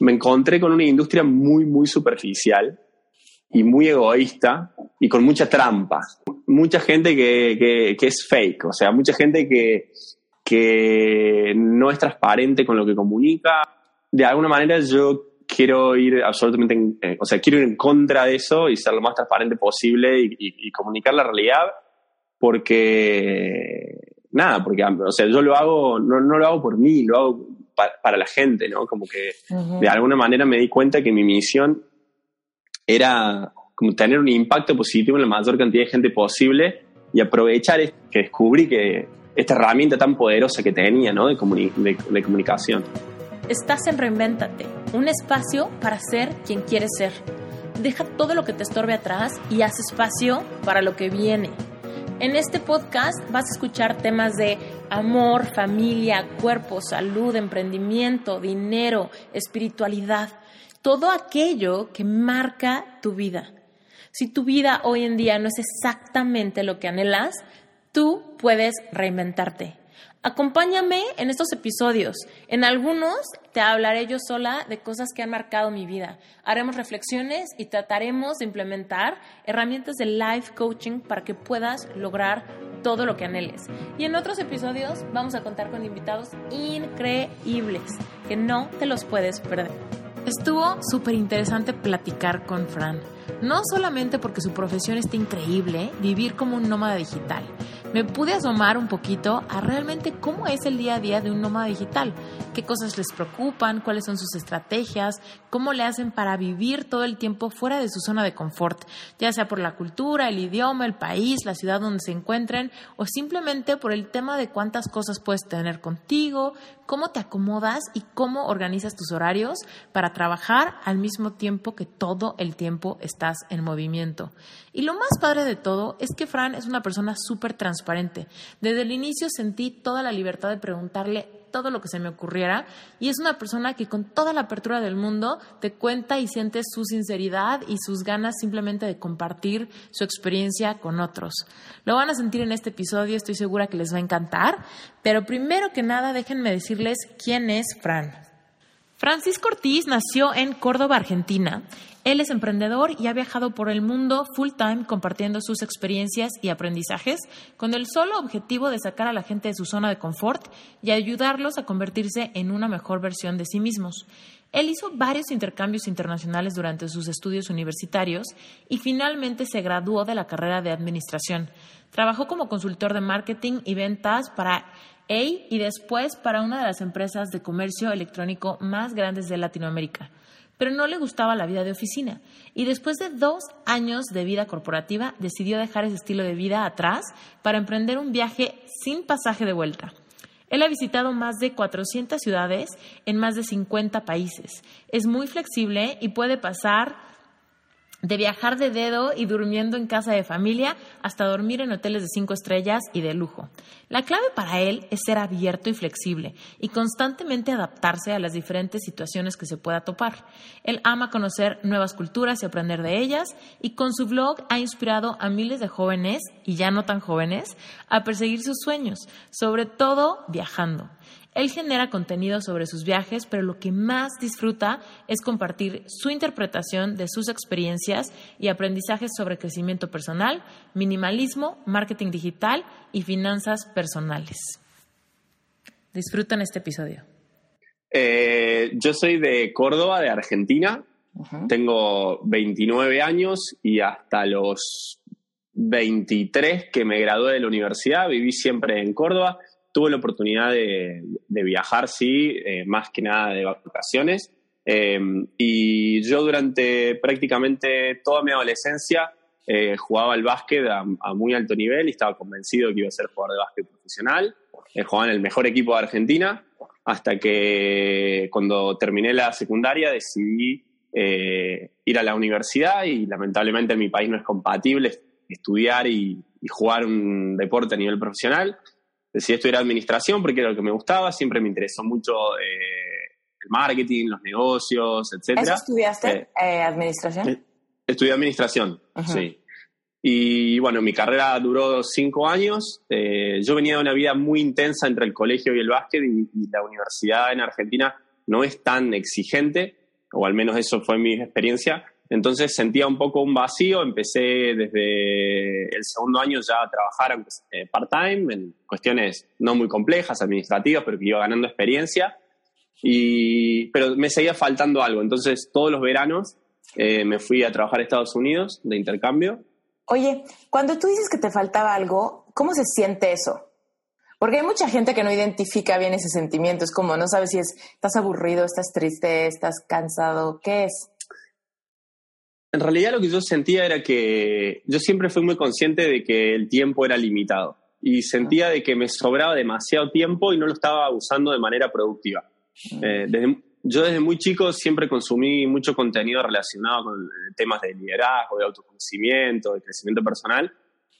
me encontré con una industria muy, muy superficial y muy egoísta y con mucha trampa. Mucha gente que, que, es fake, o sea, mucha gente que, que no es transparente con lo que comunica. De alguna manera yo quiero ir absolutamente, en, eh, o sea, quiero ir en contra de eso y ser lo más transparente posible y, comunicar la realidad porque, nada, porque, o sea, yo lo hago, no, no lo hago por mí, lo hago para, la gente, ¿no? Como que de alguna manera me di cuenta que mi misión era como tener un impacto positivo en la mayor cantidad de gente posible y aprovechar que descubrí que esta herramienta tan poderosa que tenía, ¿no? De, de, comunicación. Estás en Reinventate, un espacio para ser quien quieres ser. Deja todo lo que te estorbe atrás y haz espacio para lo que viene. En este podcast vas a escuchar temas de amor, familia, cuerpo, salud, emprendimiento, dinero, espiritualidad, todo aquello que marca tu vida. Si tu vida hoy en día no es exactamente lo que anhelas, tú puedes reinventarte. Acompáñame en estos episodios. En algunos te hablaré yo sola de cosas que han marcado mi vida. Haremos reflexiones y trataremos de implementar herramientas de life coaching para que puedas lograr todo lo que anheles. Y en otros episodios vamos a contar con invitados increíbles que no te los puedes perder. Estuvo súper interesante platicar con Fran. No solamente porque su profesión está increíble, vivir como un nómada digital, me pude asomar un poquito a realmente cómo es el día a día de un nómada digital, qué cosas les preocupan, cuáles son sus estrategias, cómo le hacen para vivir todo el tiempo fuera de su zona de confort, ya sea por la cultura, el idioma, el país, la ciudad donde se encuentren o simplemente por el tema de cuántas cosas puedes tener contigo, cómo te acomodas y cómo organizas tus horarios para trabajar al mismo tiempo que todo el tiempo estás en movimiento. Y lo más padre de todo es que Fran es una persona súper transparente. Desde el inicio sentí toda la libertad de preguntarle todo lo que se me ocurriera y es una persona que con toda la apertura del mundo te cuenta y siente su sinceridad y sus ganas simplemente de compartir su experiencia con otros. Lo van a sentir en este episodio, estoy segura que les va a encantar, pero primero que nada déjenme decirles quién es Fran. Francisco Ortiz nació en Córdoba, Argentina, él es emprendedor y ha viajado por el mundo full time compartiendo sus experiencias y aprendizajes con el solo objetivo de sacar a la gente de su zona de confort y ayudarlos a convertirse en una mejor versión de sí mismos. Él hizo varios intercambios internacionales durante sus estudios universitarios y finalmente se graduó de la carrera de administración. Trabajó como consultor de marketing y ventas para A y después para una de las empresas de comercio electrónico más grandes de Latinoamérica pero no le gustaba la vida de oficina y después de dos años de vida corporativa decidió dejar ese estilo de vida atrás para emprender un viaje sin pasaje de vuelta. Él ha visitado más de 400 ciudades en más de 50 países. Es muy flexible y puede pasar de viajar de dedo y durmiendo en casa de familia hasta dormir en hoteles de cinco estrellas y de lujo. La clave para él es ser abierto y flexible y constantemente adaptarse a las diferentes situaciones que se pueda topar. Él ama conocer nuevas culturas y aprender de ellas y con su blog ha inspirado a miles de jóvenes y ya no tan jóvenes a perseguir sus sueños, sobre todo viajando. Él genera contenido sobre sus viajes, pero lo que más disfruta es compartir su interpretación de sus experiencias y aprendizajes sobre crecimiento personal, minimalismo, marketing digital y finanzas personales. Disfrutan este episodio. Eh, yo soy de Córdoba, de Argentina. Tengo 29 años y hasta los 23 que me gradué de la universidad viví siempre en Córdoba tuve la oportunidad de, viajar, sí, eh, más que nada de vacaciones. Eh, y yo durante prácticamente toda mi adolescencia eh, jugaba al básquet a, muy alto nivel y estaba convencido que iba a ser jugador de básquet profesional. jugaba en el mejor equipo de Argentina hasta que cuando terminé la secundaria decidí ir a la universidad y lamentablemente en mi país no es compatible estudiar y jugar un deporte a nivel profesional decidí estudiar administración porque era lo que me gustaba, siempre me interesó mucho eh, el marketing, los negocios, etc. ¿Eso estudiaste eh, eh, administración? estudié administración, sí. Y bueno, mi carrera duró cinco años. yo venía de una vida muy intensa entre el colegio y el básquet y, la universidad en Argentina no es tan exigente, o al menos eso fue mi experiencia. Entonces sentía un poco un vacío, empecé desde el segundo año ya a trabajar eh, part-time en cuestiones no muy complejas, administrativas, pero que iba ganando experiencia. Y, pero me seguía faltando algo, entonces todos los veranos eh, me fui a trabajar a Estados Unidos de intercambio. Oye, cuando tú dices que te faltaba algo, ¿cómo se siente eso? Porque hay mucha gente que no identifica bien ese sentimiento. Es como no sabes si es estás aburrido, estás triste, estás cansado. ¿Qué es? En realidad lo que yo sentía era que yo siempre fui muy consciente de que el tiempo era limitado y sentía de que me sobraba demasiado tiempo y no lo estaba usando de manera productiva. Eh, yo desde muy chico siempre consumí mucho contenido relacionado con temas de liderazgo, de autoconocimiento, de crecimiento personal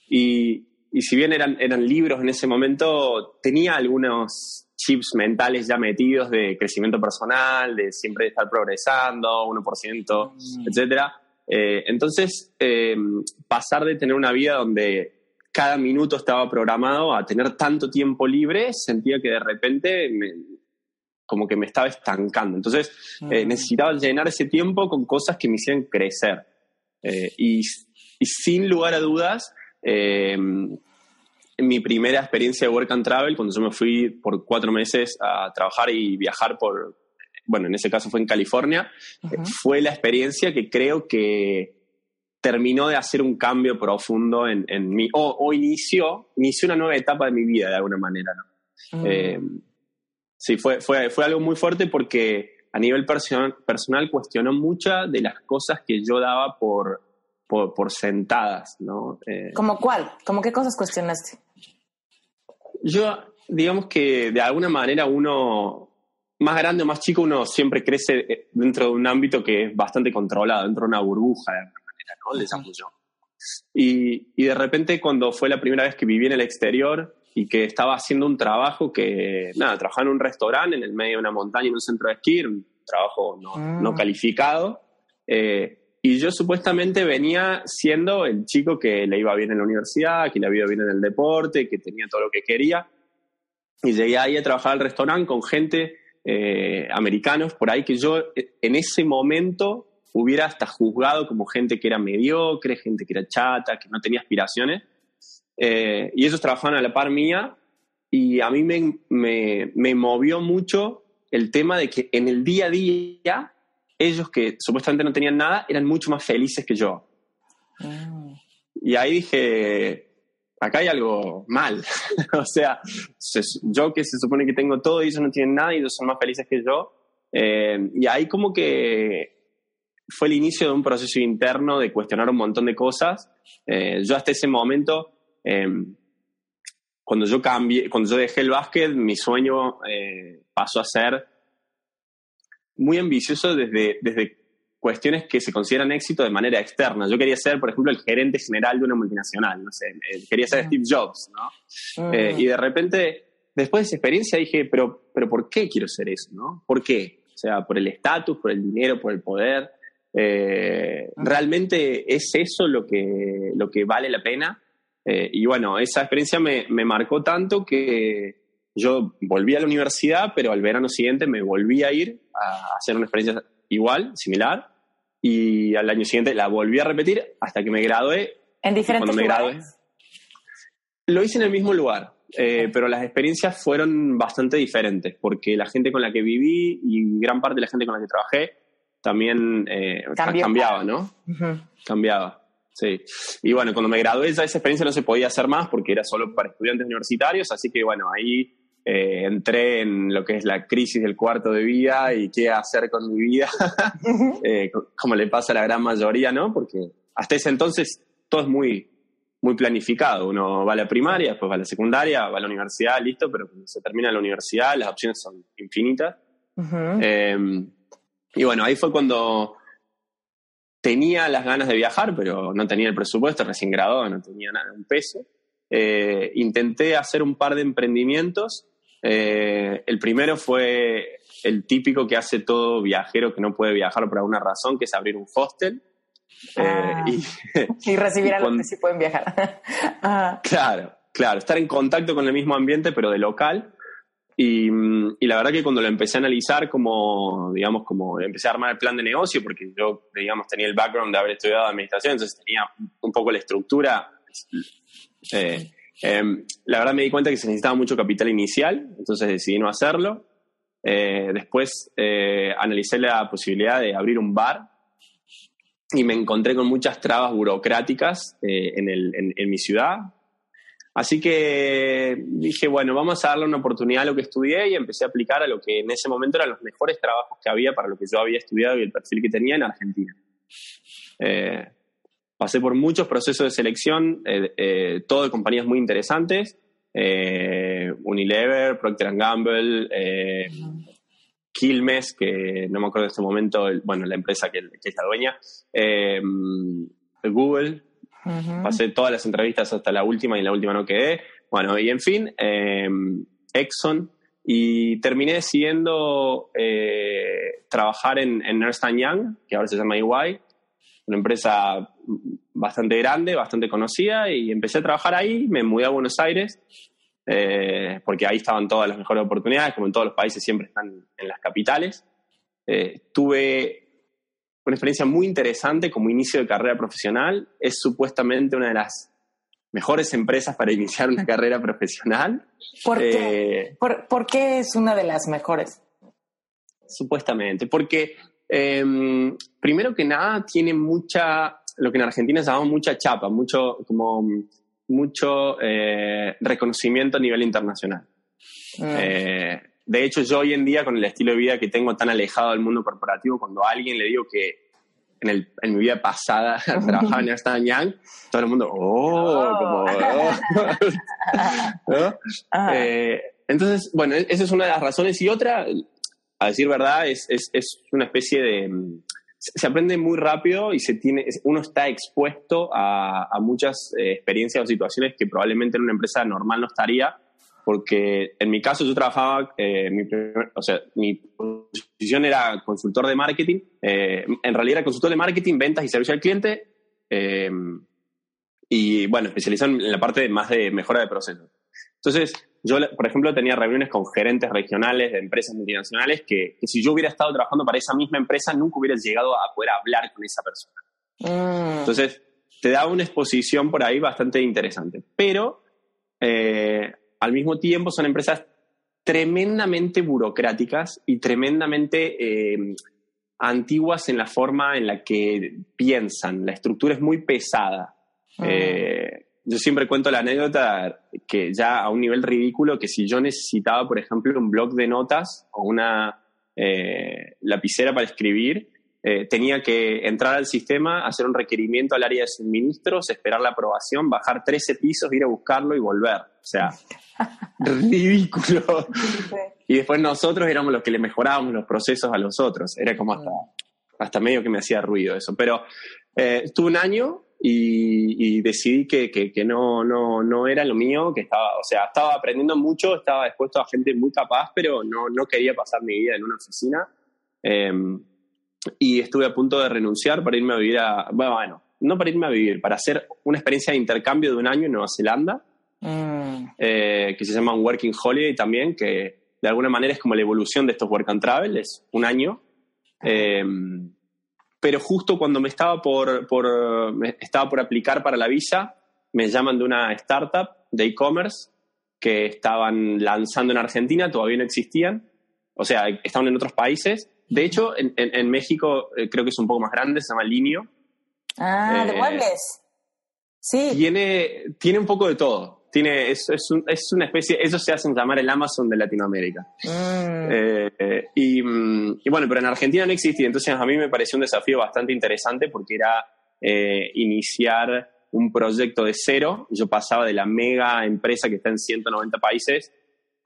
y, y si bien eran, eran libros en ese momento, tenía algunos chips mentales ya metidos de crecimiento personal, de siempre estar progresando, 1%, mm. etcétera. Eh, entonces, eh, pasar de tener una vida donde cada minuto estaba programado a tener tanto tiempo libre, sentía que de repente como que me estaba estancando. Entonces, eh, mm. necesitaba llenar ese tiempo con cosas que me hicieran crecer. Y, y, sin lugar a dudas, mi primera experiencia de work and travel, cuando yo me fui por cuatro meses a trabajar y viajar por, bueno, en ese caso fue en California, fue la experiencia que creo que terminó de hacer un cambio profundo en, en mí, o, inició, inició una nueva etapa de mi vida de alguna manera, ¿no? Mm. Eh, sí, fue, fue, fue algo muy fuerte porque a nivel personal, personal cuestionó muchas de las cosas que yo daba por, por, sentadas, ¿no? Eh, ¿Como cuál? ¿Cómo qué cosas cuestionaste? Yo, digamos que de alguna manera uno, más grande o más chico, uno siempre crece eh, dentro de un ámbito que es bastante controlado, dentro de una burbuja de alguna manera, ¿no? Llamo yo. Y, y de repente cuando fue la primera vez que viví en el exterior y que estaba haciendo un trabajo que, nada, trabajaba en un restaurante en el medio de una montaña, en un centro de esquí, un trabajo no, no mm. calificado, eh, y yo supuestamente venía siendo el chico que le iba bien en la universidad, que le había ido bien en el deporte, que tenía todo lo que quería. Y llegué ahí a trabajar al restaurante con gente, eh, americanos, por ahí que yo eh, en ese momento hubiera hasta juzgado como gente que era mediocre, gente que era chata, que no tenía aspiraciones. Eh, y ellos trabajaban a la par mía y a mí me, me, me movió mucho el tema de que en el día a día ellos que supuestamente no tenían nada eran mucho más felices que yo. Ah. Y ahí dije, acá hay algo mal. o sea, yo que se supone que tengo todo y ellos no tienen nada y ellos son más felices que yo. Eh, y ahí como que fue el inicio de un proceso interno de cuestionar un montón de cosas. Eh, yo hasta ese momento, em, cuando yo cambié, cuando yo dejé el básquet, mi sueño eh, pasó a ser muy ambicioso desde, desde cuestiones que se consideran éxito de manera externa. Yo quería ser, por ejemplo, el gerente general de una multinacional, no sé, eh, quería ser Steve Jobs, ¿no? Eh, y de repente, después de esa experiencia dije, pero, pero ¿por qué quiero ser eso, no? ¿Por qué? O sea, por el estatus, por el dinero, por el poder. Eh, ¿Realmente es eso lo que, lo que vale la pena? y bueno, esa experiencia me, me marcó tanto que yo volví a la universidad, pero al verano siguiente me volví a ir a hacer una experiencia igual, similar, y al año siguiente la volví a repetir hasta que me gradué. ¿En diferentes lugares? lo hice en el mismo lugar, eh, pero las experiencias fueron bastante diferentes, porque la gente con la que viví y gran parte de la gente con la que trabajé también eh, cambiaba, ¿no? Cambiaba. Sí. Y bueno, cuando me gradué ya esa experiencia no se podía hacer más porque era solo para estudiantes universitarios, así que bueno, ahí eh, entré en lo que es la crisis del cuarto de vida y qué hacer con mi vida, eh, como le pasa a la gran mayoría, ¿no? Porque hasta ese entonces todo es muy, muy planificado. Uno va a la primaria, después va a la secundaria, va a la universidad, listo, pero cuando se termina la universidad las opciones son infinitas. Em, y bueno, ahí fue cuando tenía las ganas de viajar, pero no tenía el presupuesto, recién graduado, no tenía nada, un peso. Eh, intenté hacer un par de emprendimientos eh, el primero fue el típico que hace todo viajero que no puede viajar por alguna razón, que es abrir un hostel. Eh, ah. y, recibir a los que sí pueden viajar. Claro, claro, estar en contacto con el mismo ambiente, pero de local. Y, y, la verdad que cuando lo empecé a analizar, como, digamos, como empecé a armar el plan de negocio, porque yo, digamos, tenía el background de haber estudiado administración, entonces tenía un poco la estructura. Eh, em, la verdad me di cuenta que se necesitaba mucho capital inicial, entonces decidí no hacerlo. Eh, después eh, analicé la posibilidad de abrir un bar y me encontré con muchas trabas burocráticas en, el, en mi ciudad, Así que dije, bueno, vamos a darle una oportunidad a lo que estudié y empecé a aplicar a lo que en ese momento eran los mejores trabajos que había para lo que yo había estudiado y el perfil que tenía en Argentina. Eh, pasé por muchos procesos de selección, eh, eh, todo de compañías muy interesantes, Unilever, Procter Gamble, Quilmes, que no me acuerdo en este momento, bueno, la empresa que, que es la dueña, Google, Pasé todas las entrevistas hasta la última y en la última no quedé. Bueno, y en fin, eh, Exxon. Y terminé decidiendo eh, trabajar en, en Ernst Young, que ahora se llama EY, una empresa bastante grande, bastante conocida, y empecé a trabajar ahí, me mudé a Buenos Aires, eh, porque ahí estaban todas las mejores oportunidades, como en todos los países siempre están en las capitales. tuve una experiencia muy interesante como inicio de carrera profesional. Es supuestamente una de las mejores empresas para iniciar una carrera profesional. ¿Por qué? Eh, ¿Por, qué es una de las mejores? Supuestamente, porque em, primero que nada tiene mucha, lo que en Argentina se llama mucha chapa, mucho, como, mucho eh, reconocimiento a nivel internacional. Mm. Eh, de hecho, yo hoy en día, con el estilo de vida que tengo tan alejado del mundo corporativo, cuando a alguien le digo que en, el, en mi vida pasada trabajaba en Ernst Young, todo el mundo, oh, oh. como, oh". Eh, entonces, bueno, esa es una de las razones. Y otra, a decir verdad, es, es, es una especie de... Se aprende muy rápido y se tiene, uno está expuesto a, a muchas eh, experiencias o situaciones que probablemente en una empresa normal no estaría porque en mi caso yo trabajaba, eh, mi o sea, mi posición era consultor de marketing, eh, en realidad era consultor de marketing, ventas y servicio al cliente, eh, y bueno, especializado en la parte más de mejora de procesos. Entonces, yo, por ejemplo, tenía reuniones con gerentes regionales de empresas multinacionales que, si yo hubiera estado trabajando para esa misma empresa, nunca hubiera llegado a poder hablar con esa persona. Mm. Entonces, te da una exposición por ahí bastante interesante. Pero al mismo tiempo son empresas tremendamente burocráticas y tremendamente eh, antiguas en la forma en la que piensan. La estructura es muy pesada. Ah. Eh, yo siempre cuento la anécdota que ya a un nivel ridículo, que si yo necesitaba, por ejemplo, un blog de notas o una eh, lapicera para escribir, tenía que entrar al sistema, hacer un requerimiento al área de suministros, esperar la aprobación, bajar 13 pisos, ir a buscarlo y volver. O sea, ridículo. Y después nosotros éramos los que le mejorábamos los procesos a los otros. Era como hasta, hasta medio que me hacía ruido eso. Pero eh, estuve un año y, decidí que, que, no, no, no era lo mío, que estaba, o sea, estaba aprendiendo mucho, estaba expuesto a gente muy capaz, pero no, no quería pasar mi vida en una oficina. Em, y estuve a punto de renunciar para irme a vivir a, bueno, no para irme a vivir, para hacer una experiencia de intercambio de un año en Nueva Zelanda Mm. Eh, que se llama un Working Holiday también, que de alguna manera es como la evolución de estos Work and Travel, es un año. Em, pero justo cuando me estaba por, por, estaba por aplicar para la visa, me llaman de una startup de e-commerce que estaban lanzando en Argentina, todavía no existían, o sea, estaban en otros países. De hecho, en, México eh, creo que es un poco más grande, se llama Linio. Ah, de eh, muebles. Sí. Tiene, tiene un poco de todo tiene, es, es, es, una especie, eso se hacen llamar el Amazon de Latinoamérica. Mm. Eh, y, y, bueno, pero en Argentina no existía, entonces a mí me pareció un desafío bastante interesante porque era eh, iniciar un proyecto de cero. Yo pasaba de la mega empresa que está en 190 países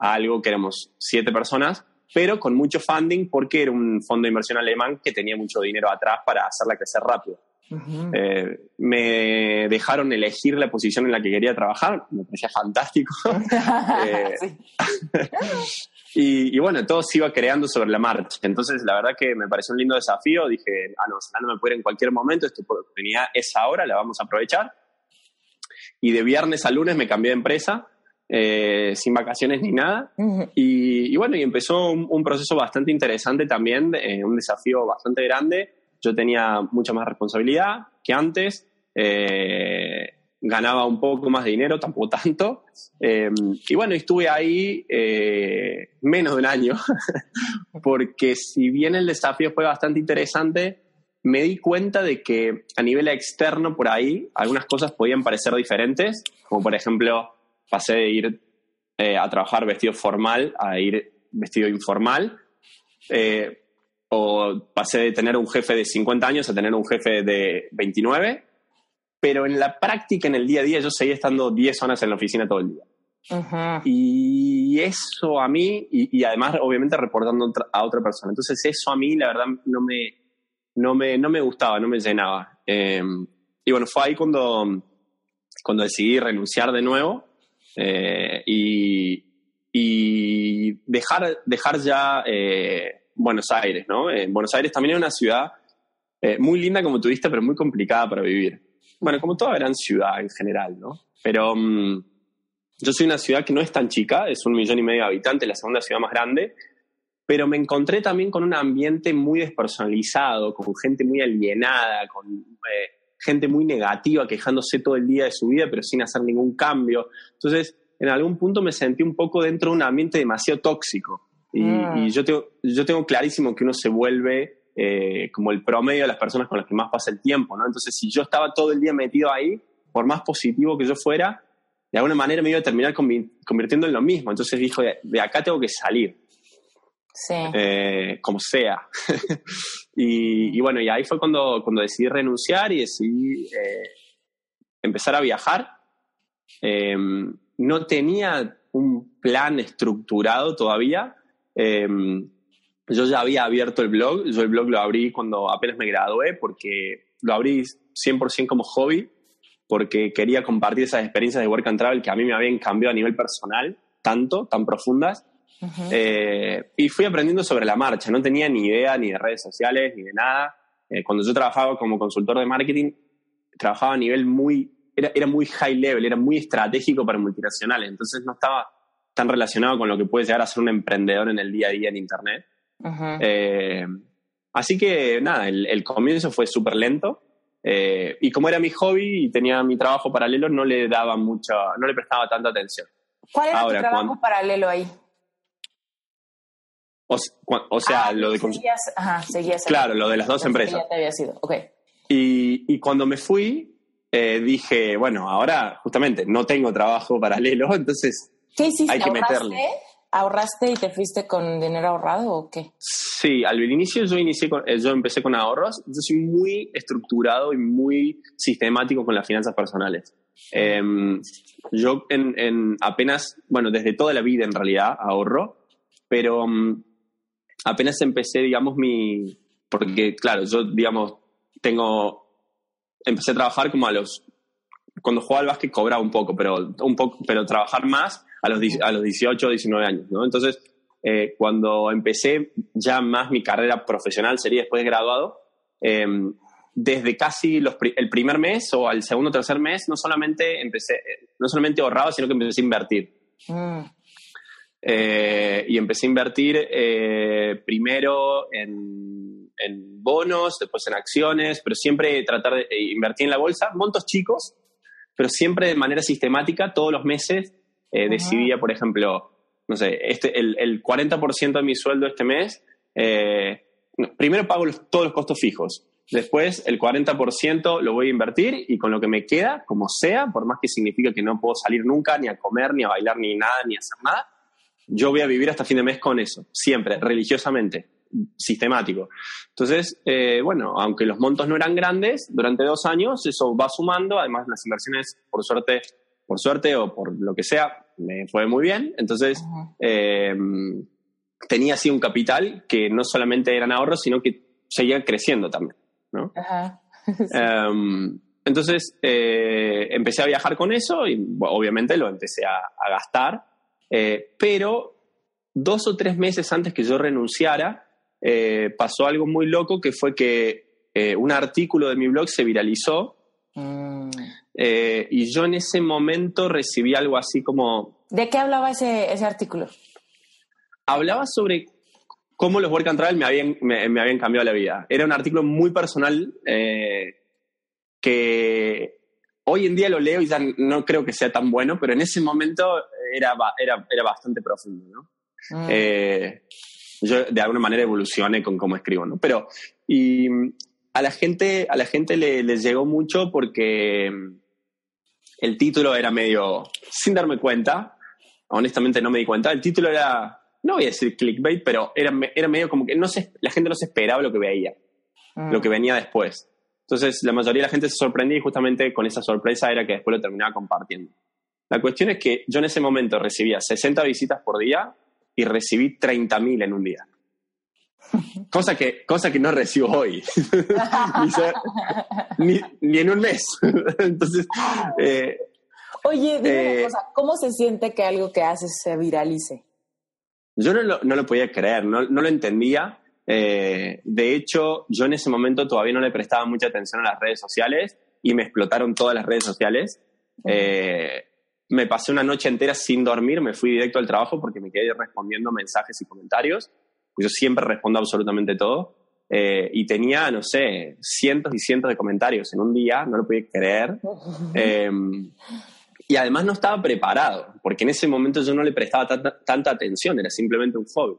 a algo que éramos siete personas, pero con mucho funding porque era un fondo de inversión alemán que tenía mucho dinero atrás para hacerla crecer rápido. Eh, me dejaron elegir la posición en la que quería trabajar, me parecía fantástico. Eh, y, bueno, todo se iba creando sobre la marcha. Entonces, la verdad que me pareció un lindo desafío. Dije, ah, no, no me puede ir en cualquier momento, esta oportunidad es ahora, la vamos a aprovechar. Y de viernes a lunes me cambié de empresa. eh, sin vacaciones ni nada. y, bueno, y empezó un, proceso bastante interesante también, eh, un desafío bastante grande. Yo tenía mucha más responsabilidad que antes. Eh, ganaba un poco más de dinero, tampoco tanto. y bueno, estuve ahí menos de un año, porque si bien el desafío fue bastante interesante, me di cuenta de que a nivel externo por ahí algunas cosas podían parecer diferentes, como por ejemplo pasé de ir eh, a trabajar vestido formal a ir vestido informal, eh, o pasé de tener un jefe de 50 años a tener un jefe de 29, pero en la práctica, en el día a día, yo seguía estando 10 horas en la oficina todo el día. Y eso a mí, y, además obviamente reportando a otra persona. Entonces eso a mí, la verdad, no me, no me, no me gustaba, no me llenaba. Eh, y bueno, fue ahí cuando, cuando decidí renunciar de nuevo eh, y, dejar, dejar ya eh, Buenos Aires, ¿no? Buenos Aires también es una ciudad eh, muy linda como turista, pero muy complicada para vivir. Bueno, como toda gran ciudad en general, ¿no? Pero mm, yo soy una ciudad que no es tan chica, es un millón y medio de habitantes, la segunda ciudad más grande, pero me encontré también con un ambiente muy despersonalizado, con gente muy alienada, con gente muy negativa quejándose todo el día de su vida, pero sin hacer ningún cambio. Entonces, en algún punto me sentí un poco dentro de un ambiente demasiado tóxico. Y, mm. yo, tengo, yo tengo clarísimo que uno se vuelve eh, como el promedio de las personas con las que más pasa el tiempo, ¿no? Entonces, si yo estaba todo el día metido ahí, por más positivo que yo fuera, de alguna manera me iba a terminar convirtiendo en lo mismo. Entonces dijo, de acá tengo que salir. Sí. Eh, como sea. y, bueno, y ahí fue cuando, cuando decidí renunciar y decidí eh, empezar a viajar. Em, no tenía un plan estructurado todavía. Em, yo ya había abierto el blog, yo el blog lo abrí cuando apenas me gradué porque lo abrí 100% como hobby, porque quería compartir esas experiencias de work and travel que a mí me habían cambiado a nivel personal, tanto, tan profundas, eh, y fui aprendiendo sobre la marcha, no tenía ni idea ni de redes sociales ni de nada. Eh, cuando yo trabajaba como consultor de marketing, trabajaba a nivel muy, era, era muy high level, era muy estratégico para multinacionales, entonces no estaba tan relacionado con lo que puede llegar a ser un emprendedor en el día a día en Internet. Eh, así que nada, el, comienzo fue súper lento. y como era mi hobby y tenía mi trabajo paralelo, no le daba mucha, no le prestaba tanta atención. ¿Cuál era tu trabajo paralelo ahí? O, sea, ah, lo de... ajá, seguías claro, lo de las dos empresas. Ya te había sido, ok. Y, y cuando me fui, eh, dije, bueno, ahora justamente no tengo trabajo paralelo, entonces ¿Qué hiciste? hay que meterle. ¿Ahorraste y te fuiste con dinero ahorrado o qué? Sí, al inicio yo, inicié con, eh, yo empecé con ahorros. Yo soy muy estructurado y muy sistemático con las finanzas personales. Em, yo en, en, apenas, bueno, desde toda la vida en realidad ahorro, pero mm, apenas empecé, digamos, mi... Porque, claro, yo, digamos, tengo... Empecé a trabajar como a los... Cuando jugaba al básquet cobraba un poco, pero, un poco, pero trabajar más a los, a los 18 o 19 años, ¿no? Entonces, eh, cuando empecé ya más mi carrera profesional, sería después de graduado, em, desde casi los, el primer mes o al segundo o tercer mes, no solamente empecé, no solamente ahorraba, sino que empecé a invertir. Mm. Eh, y empecé a invertir eh, primero en, en, bonos, después en acciones, pero siempre tratar de eh, invertir en la bolsa, montos chicos, pero siempre de manera sistemática, todos los meses decidía, por ejemplo, no sé, este, el, el 40% de mi sueldo este mes, primero pago todos los costos fijos, Después el 40% lo voy a invertir y con lo que me queda, como sea, por más que signifique que no puedo salir nunca, ni a comer, ni a bailar, ni nada, ni a hacer nada, yo voy a vivir hasta fin de mes con eso, siempre, religiosamente, sistemático. Entonces, eh, bueno, aunque los montos no eran grandes, durante dos años eso va sumando, además las inversiones, por suerte, por suerte o por lo que sea, me fue muy bien. Entonces, eh, tenía así un capital que no solamente eran ahorros, sino que seguía creciendo también. ¿no? Em, entonces, eh, empecé a viajar con eso y obviamente lo empecé a gastar eh, pero dos o tres meses antes que yo renunciara, pasó algo muy loco que fue que un artículo de mi blog se viralizó mm. Y yo en ese momento recibí algo así como ¿De qué hablaba ese, ese artículo? Hablaba sobre cómo los work and travel me habían, me, habían cambiado la vida. Era un artículo muy personal eh, que hoy en día lo leo y ya no creo que sea tan bueno, pero en ese momento era, era, era bastante profundo, ¿no? Mm. Eh, yo de alguna manera evolucioné con cómo escribo, ¿no? Pero, y a la gente, a la gente le, llegó mucho porque el título era medio, sin darme cuenta, honestamente no me di cuenta, el título era, no voy a decir clickbait, pero era, era medio como que no se, la gente no se esperaba lo que veía, lo mm. que venía después. Entonces, la mayoría de la gente se sorprendía y justamente con esa sorpresa era que después lo terminaba compartiendo. La cuestión es que yo en ese momento recibía 60 visitas por día y recibí 30.000 en un día. Cosa que, cosa que no recibo hoy. ni, en un mes. Entonces. Eh, Oye, dime una eh, cosa, ¿cómo se siente que algo que haces se viralice? Yo no lo, no lo podía creer, no, no lo entendía. Eh, de hecho, yo en ese momento todavía no le prestaba mucha atención a las redes sociales y me explotaron todas las redes sociales. me pasé una noche entera sin dormir, me fui directo al trabajo porque me quedé respondiendo mensajes y comentarios yo siempre respondo absolutamente todo. Eh, y tenía, no sé, cientos y cientos de comentarios en un día, no lo podía creer. Em, y además no estaba preparado, porque en ese momento yo no le prestaba tanta, atención, era simplemente un hobby.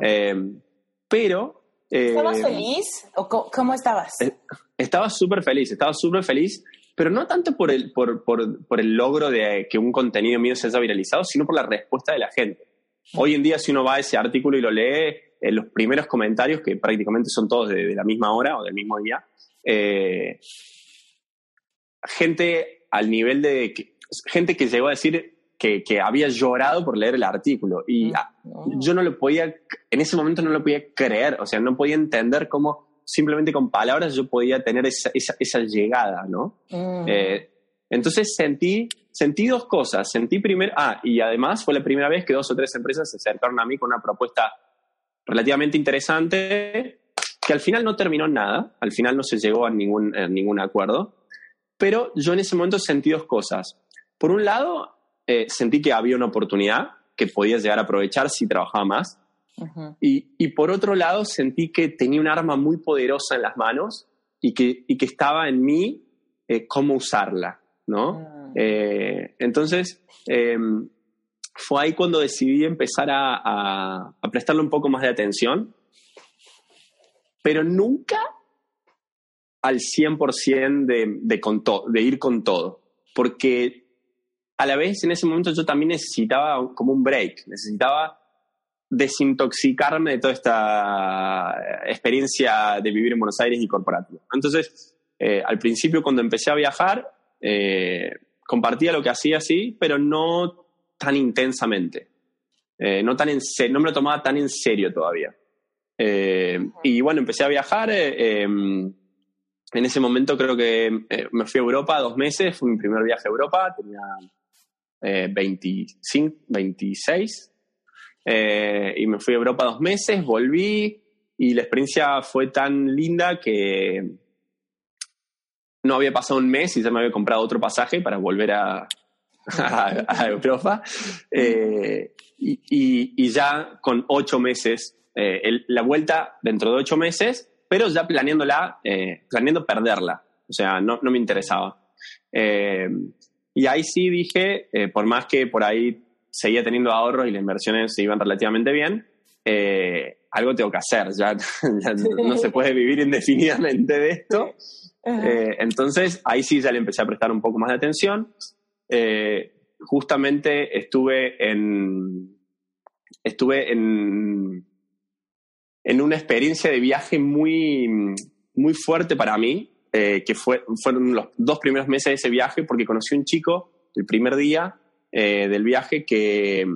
Em, pero... ¿Estabas feliz? ¿O cómo estabas? Eh, estaba súper feliz, estaba súper feliz, pero no tanto por el, por, por, por el logro de que un contenido mío se haya viralizado, sino por la respuesta de la gente. Hoy en día, si uno va a ese artículo y lo lee, en los primeros comentarios, que prácticamente son todos de, la misma hora o del mismo día, eh, gente al nivel de. gente que llegó a decir que, había llorado por leer el artículo. Y mm, yo no lo podía. En ese momento no lo podía creer, o sea, no podía entender cómo simplemente con palabras yo podía tener esa, esa, llegada, ¿no? Mm. Eh, entonces sentí, sentí dos cosas. Sentí primero, ah, y además fue la primera vez que dos o tres empresas se acercaron a mí con una propuesta relativamente interesante, que al final no terminó en nada, al final no se llegó a ningún, ningún acuerdo, pero yo en ese momento sentí dos cosas. Por un lado, eh, sentí que había una oportunidad que podía llegar a aprovechar si trabajaba más. y, y, por otro lado, sentí que tenía un arma muy poderosa en las manos y que, y que estaba en mí eh, cómo usarla. ¿No? Ah. Eh, entonces, em, fue ahí cuando decidí empezar a, prestarle un poco más de atención, pero nunca al 100% de, de, de ir con todo, porque a la vez en ese momento yo también necesitaba como un break, necesitaba desintoxicarme de toda esta experiencia de vivir en Buenos Aires y corporativo. Entonces, eh, al principio cuando empecé a viajar, eh, compartía lo que hacía, sí, pero no tan intensamente. Eh, no, tan no me lo tomaba tan en serio todavía. Eh, y bueno, empecé a viajar. Em, en ese momento creo que me fui a Europa dos meses, fue mi primer viaje a Europa, tenía 25, 26. y me fui a Europa dos meses, volví y la experiencia fue tan linda que no había pasado un mes y ya me había comprado otro pasaje para volver a, a, Europa. Eh, y, ya con ocho meses, eh, la vuelta dentro de ocho meses, pero ya planeándola, eh, planeando perderla. O sea, no, no me interesaba. y ahí sí dije, por más que por ahí seguía teniendo ahorros y las inversiones se iban relativamente bien, algo tengo que hacer. Ya, ya no se puede vivir indefinidamente de esto. Eh, entonces, ahí sí ya le empecé a prestar un poco más de atención. Eh, justamente estuve en. Estuve en. En una experiencia de viaje muy, muy fuerte para mí, eh, que fue, fueron los dos primeros meses de ese viaje, porque conocí a un chico el primer día del viaje que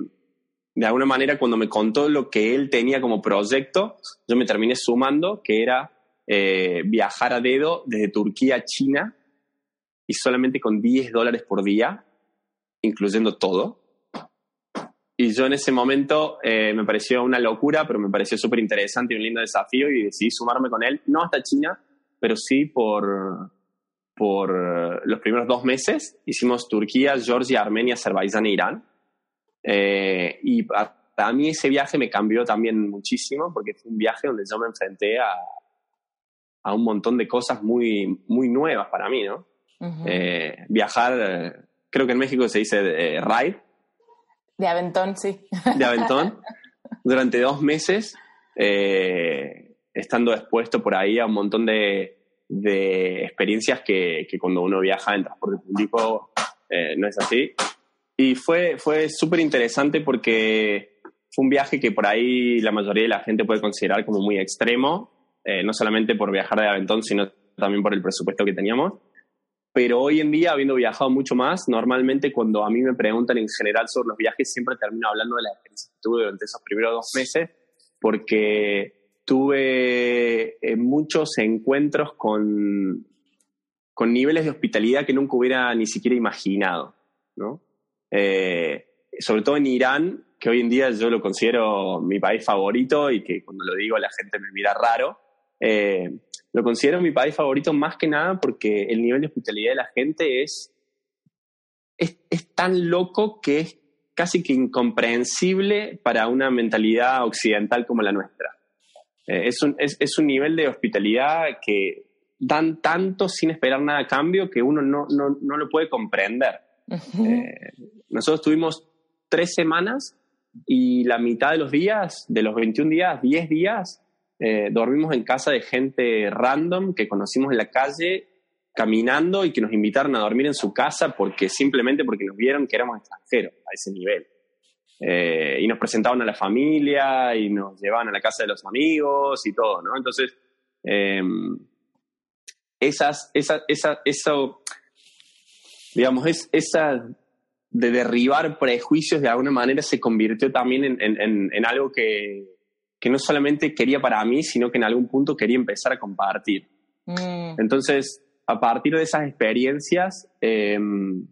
de alguna manera cuando me contó lo que él tenía como proyecto, yo me terminé sumando, que era eh, viajar a dedo desde Turquía a China y solamente con 10 dólares por día, incluyendo todo. Y yo en ese momento eh, me pareció una locura, pero me pareció súper interesante y un lindo desafío y decidí sumarme con él, no hasta China, pero sí por, por los primeros dos meses. Hicimos Turquía, Georgia, Armenia, Azerbaiyán e Irán. Eh, y para mí ese viaje me cambió también muchísimo porque fue un viaje donde yo me enfrenté a, a un montón de cosas muy, muy nuevas para mí, ¿no? Eh, viajar, creo que en México se dice ride. De aventón, sí. De aventón. durante dos meses, eh, estando expuesto por ahí a un montón de, de experiencias que, que, cuando uno viaja en transporte público eh, no es así. Y fue, fue súper interesante porque fue un viaje que por ahí la mayoría de la gente puede considerar como muy extremo, eh, no solamente por viajar de aventón, sino también por el presupuesto que teníamos. Pero hoy en día, habiendo viajado mucho más, normalmente cuando a mí me preguntan en general sobre los viajes, siempre termino hablando de la experiencia que tuve durante esos primeros dos meses, porque tuve eh, muchos encuentros con, con niveles de hospitalidad que nunca hubiera ni siquiera imaginado, ¿no? Eh, sobre todo en Irán, que hoy en día yo lo considero mi país favorito y que cuando lo digo la gente me mira raro. Eh, lo considero mi país favorito más que nada porque el nivel de hospitalidad de la gente es, es, tan loco que es casi que incomprensible para una mentalidad occidental como la nuestra. Eh, es, un, es, un nivel de hospitalidad que dan tanto sin esperar nada a cambio que uno no, no, no lo puede comprender. Eh, nosotros tuvimos tres semanas y la mitad de los días, de los 21 días, 10 días, eh, dormimos en casa de gente random que conocimos en la calle caminando y que nos invitaron a dormir en su casa porque simplemente porque nos vieron que éramos extranjeros a ese nivel. Eh, y nos presentaban a la familia y nos llevaban a la casa de los amigos y todo, ¿no? Entonces, em, esas, esa, esa, eso, digamos, es, esa de derribar prejuicios de alguna manera se convirtió también en, en, en algo que, que no solamente quería para mí, sino que en algún punto quería empezar a compartir. Mm. Entonces, a partir de esas experiencias, em,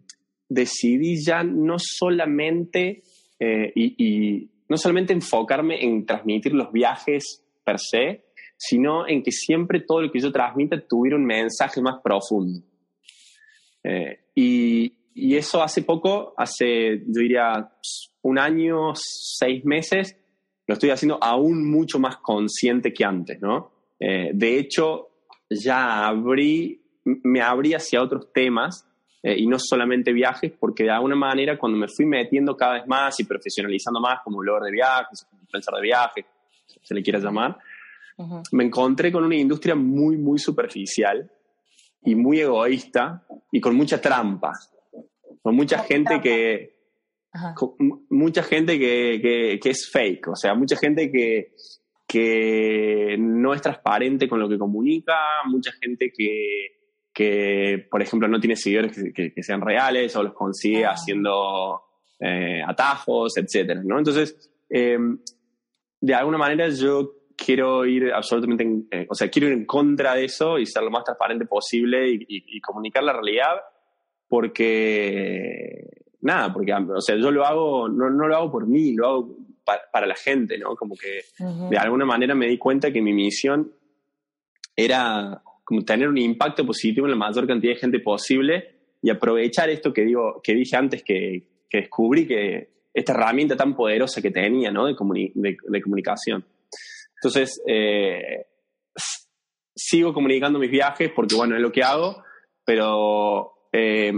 decidí ya no solamente, eh, y, no solamente enfocarme en transmitir los viajes per se, sino en que siempre todo lo que yo transmita tuviera un mensaje más profundo. Eh, y, y, eso hace poco, hace, yo diría, un año, seis meses, lo estoy haciendo aún mucho más consciente que antes, ¿no? Eh, de hecho, ya abrí, me abrí hacia otros temas eh, y no solamente viajes, porque de alguna manera cuando me fui metiendo cada vez más y profesionalizando más como blogger de viajes, como influencer de viajes, se le quiera llamar, me encontré con una industria muy, muy superficial y muy egoísta y con mucha trampa, con mucha gente que, mucha gente que, que, es fake, o sea, mucha gente que, que no es transparente con lo que comunica, mucha gente que, que por ejemplo, no tiene seguidores que, sean reales o los consigue ah. haciendo eh, atajos, etcétera, ¿no? Entonces, em, de alguna manera yo quiero ir absolutamente, eh, o sea, quiero ir en contra de eso y ser lo más transparente posible y, y comunicar la realidad porque nada, porque, o sea, yo lo hago, no, no lo hago por mí, lo hago para, la gente, ¿no? Como que de alguna manera me di cuenta que mi misión era como tener un impacto positivo en la mayor cantidad de gente posible y aprovechar esto que digo, que dije antes que, que descubrí que esta herramienta tan poderosa que tenía, ¿no? De, de, comunicación. Entonces, eh, sigo comunicando mis viajes porque, bueno, es lo que hago, pero eh,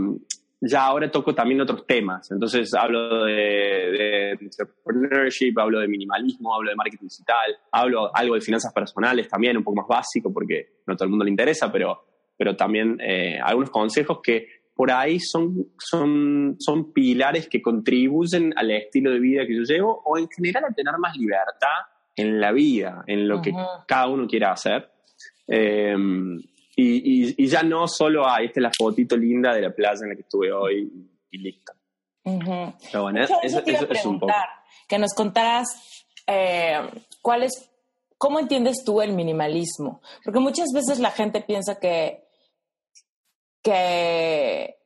ya ahora toco también otros temas. Entonces hablo de, entrepreneurship, hablo de minimalismo, hablo de marketing digital, hablo algo de finanzas personales también, un poco más básico porque no a todo el mundo le interesa, pero, pero también eh, algunos consejos que por ahí son, son, son pilares que contribuyen al estilo de vida que yo llevo o en general a tener más libertad en la vida, en lo que cada uno quiera hacer. Eh, y, ya no solo, hay esta es la fotito linda de la playa en la que estuve hoy y listo. Pero bueno, eso, es un poco. Que nos contaras eh, cuál es, cómo entiendes tú el minimalismo. Porque muchas veces la gente piensa que, que,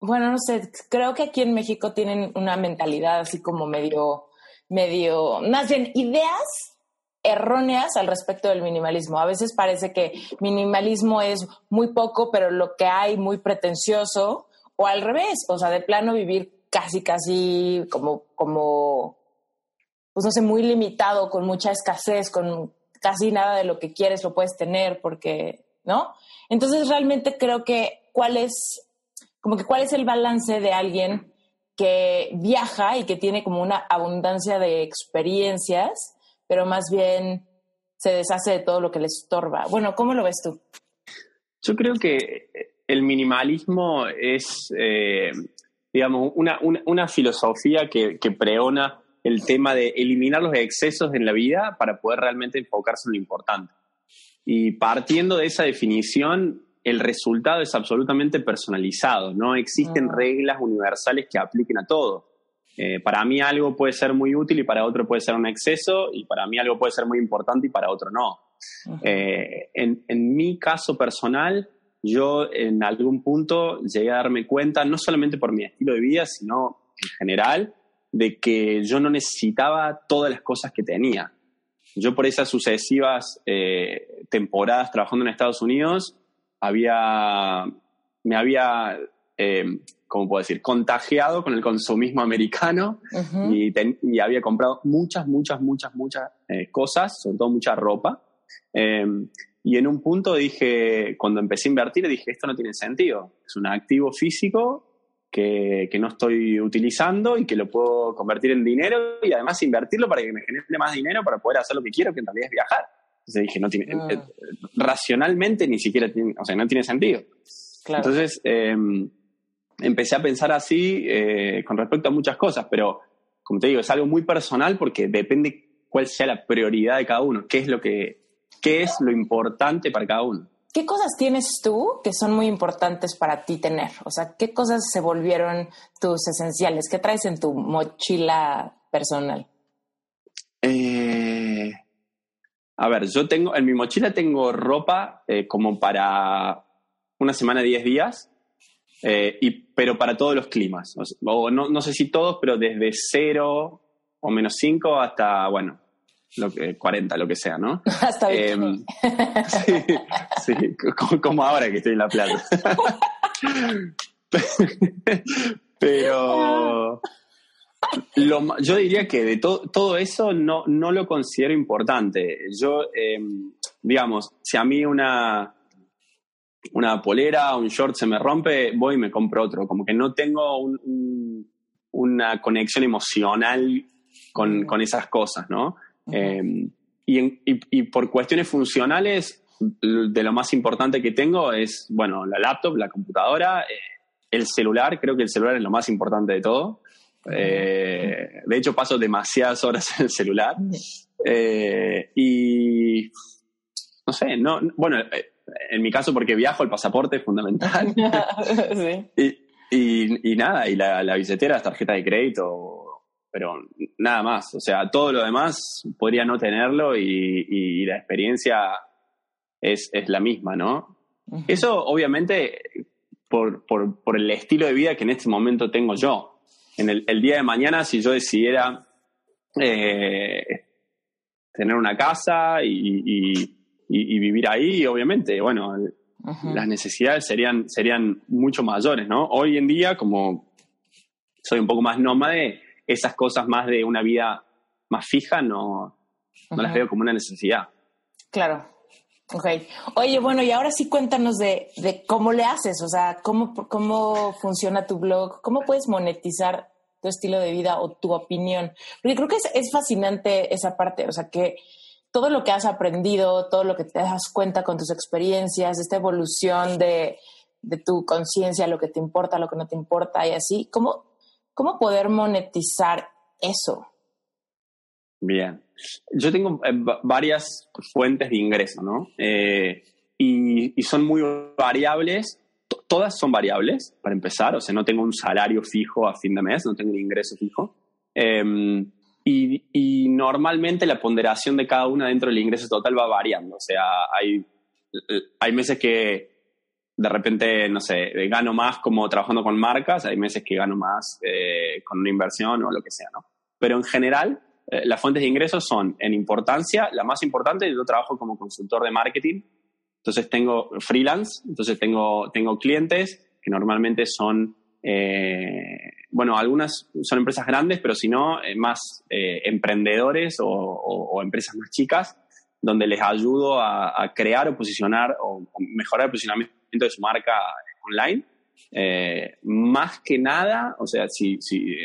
bueno, no sé, creo que aquí en México tienen una mentalidad así como medio, medio, más bien ideas erróneas al respecto del minimalismo. A veces parece que minimalismo es muy poco, pero lo que hay muy pretencioso, o al revés, o sea, de plano vivir casi, casi como, como, pues no sé, muy limitado, con mucha escasez, con casi nada de lo que quieres lo puedes tener, porque, ¿no? Entonces realmente creo que cuál es, como que cuál es el balance de alguien que viaja y que tiene como una abundancia de experiencias, pero más bien se deshace de todo lo que le estorba. Bueno, ¿cómo lo ves tú? Yo creo que el minimalismo es, eh, digamos, una, una, filosofía que, que, preona el tema de eliminar los excesos en la vida para poder realmente enfocarse en lo importante. Y partiendo de esa definición, el resultado es absolutamente personalizado, no existen ah. reglas universales que apliquen a todo. Eh, para mí algo puede ser muy útil y para otro puede ser un exceso y para mí algo puede ser muy importante y para otro no. Eh, en, en, mi caso personal, yo en algún punto llegué a darme cuenta, no solamente por mi estilo de vida, sino en general, de que yo no necesitaba todas las cosas que tenía. Yo por esas sucesivas eh, temporadas trabajando en Estados Unidos, había, me había, eh, ¿cómo puedo decir?, contagiado con el consumismo americano y, y, había comprado muchas, muchas, muchas, muchas eh, cosas, sobre todo mucha ropa. Em, y en un punto dije, cuando empecé a invertir, dije, esto no tiene sentido. Es un activo físico que, que, no estoy utilizando y que lo puedo convertir en dinero y además invertirlo para que me genere más dinero para poder hacer lo que quiero, que en realidad es viajar. Entonces dije, no tiene, ah. eh, racionalmente ni siquiera tiene, o sea, no tiene sentido. Entonces em, empecé a pensar así eh, con respecto a muchas cosas, pero como te digo, es algo muy personal porque depende cuál sea la prioridad de cada uno, qué es lo que, qué es lo importante para cada uno. ¿Qué cosas tienes tú que son muy importantes para ti tener? O sea, ¿qué cosas se volvieron tus esenciales? ¿Qué traes en tu mochila personal? Eh, a ver, yo tengo, en mi mochila tengo ropa eh, como para una semana, 10 días, eh, y, pero para todos los climas. O, no, no, sé si todos, pero desde 0 o menos 5 hasta, bueno, lo que, 40, lo que sea, ¿no? Hasta eh, sí, sí como, ahora que estoy en la playa. pero yo diría que de todo eso no, no lo considero importante. Yo, em, digamos, si a mí una, una polera un short se me rompe, voy y me compro otro. Como que no tengo una conexión emocional con, con esas cosas, ¿no? Em, y, y, por cuestiones funcionales, de lo más importante que tengo es, bueno, la laptop, la computadora, eh, el celular, creo que el celular es lo más importante de todo. Eh, de hecho, paso demasiadas horas en el celular. Eh, y no sé, no, bueno, eh, en mi caso porque viajo, el pasaporte es fundamental. y, y, nada, y la, la billetera, las tarjetas de crédito, pero nada más. O sea, todo lo demás podría no tenerlo y, la experiencia es, es, la misma, ¿no? Eso obviamente por, por, por el estilo de vida que en este momento tengo yo en el, día de mañana, si yo decidiera eh, tener una casa y, vivir ahí, obviamente, bueno, las necesidades serían, serían mucho mayores, ¿no? Hoy en día, como soy un poco más nómade, esas cosas más de una vida más fija no, no las veo como una necesidad. Claro. Ok. Oye, bueno, y ahora sí cuéntanos de, de, cómo le haces, o sea, cómo, cómo funciona tu blog, cómo puedes monetizar tu estilo de vida o tu opinión. Porque creo que es, es fascinante esa parte, o sea, que todo lo que has aprendido, todo lo que te das cuenta con tus experiencias, esta evolución de, de tu conciencia, lo que te importa, lo que no te importa y así, ¿cómo, cómo poder monetizar eso? Bien. Yo tengo eh, varias fuentes de ingreso, ¿no? Eh, y, son muy variables. todas son variables, para empezar. O sea, no tengo un salario fijo a fin de mes, no tengo un ingreso fijo. Em, y, y, normalmente la ponderación de cada una dentro del ingreso total va variando. O sea, hay, hay meses que de repente, no sé, gano más como trabajando con marcas, hay meses que gano más eh, con una inversión o lo que sea, ¿no? Pero en general, eh, las fuentes de ingresos son, en importancia, la más importante, yo trabajo como consultor de marketing, entonces tengo freelance, entonces tengo, tengo clientes que normalmente son, eh, bueno, algunas son empresas grandes, pero si no, más emprendedores o, empresas más chicas, donde les ayudo a, crear o posicionar o, mejorar el posicionamiento de su marca online. más que nada, o sea, si, si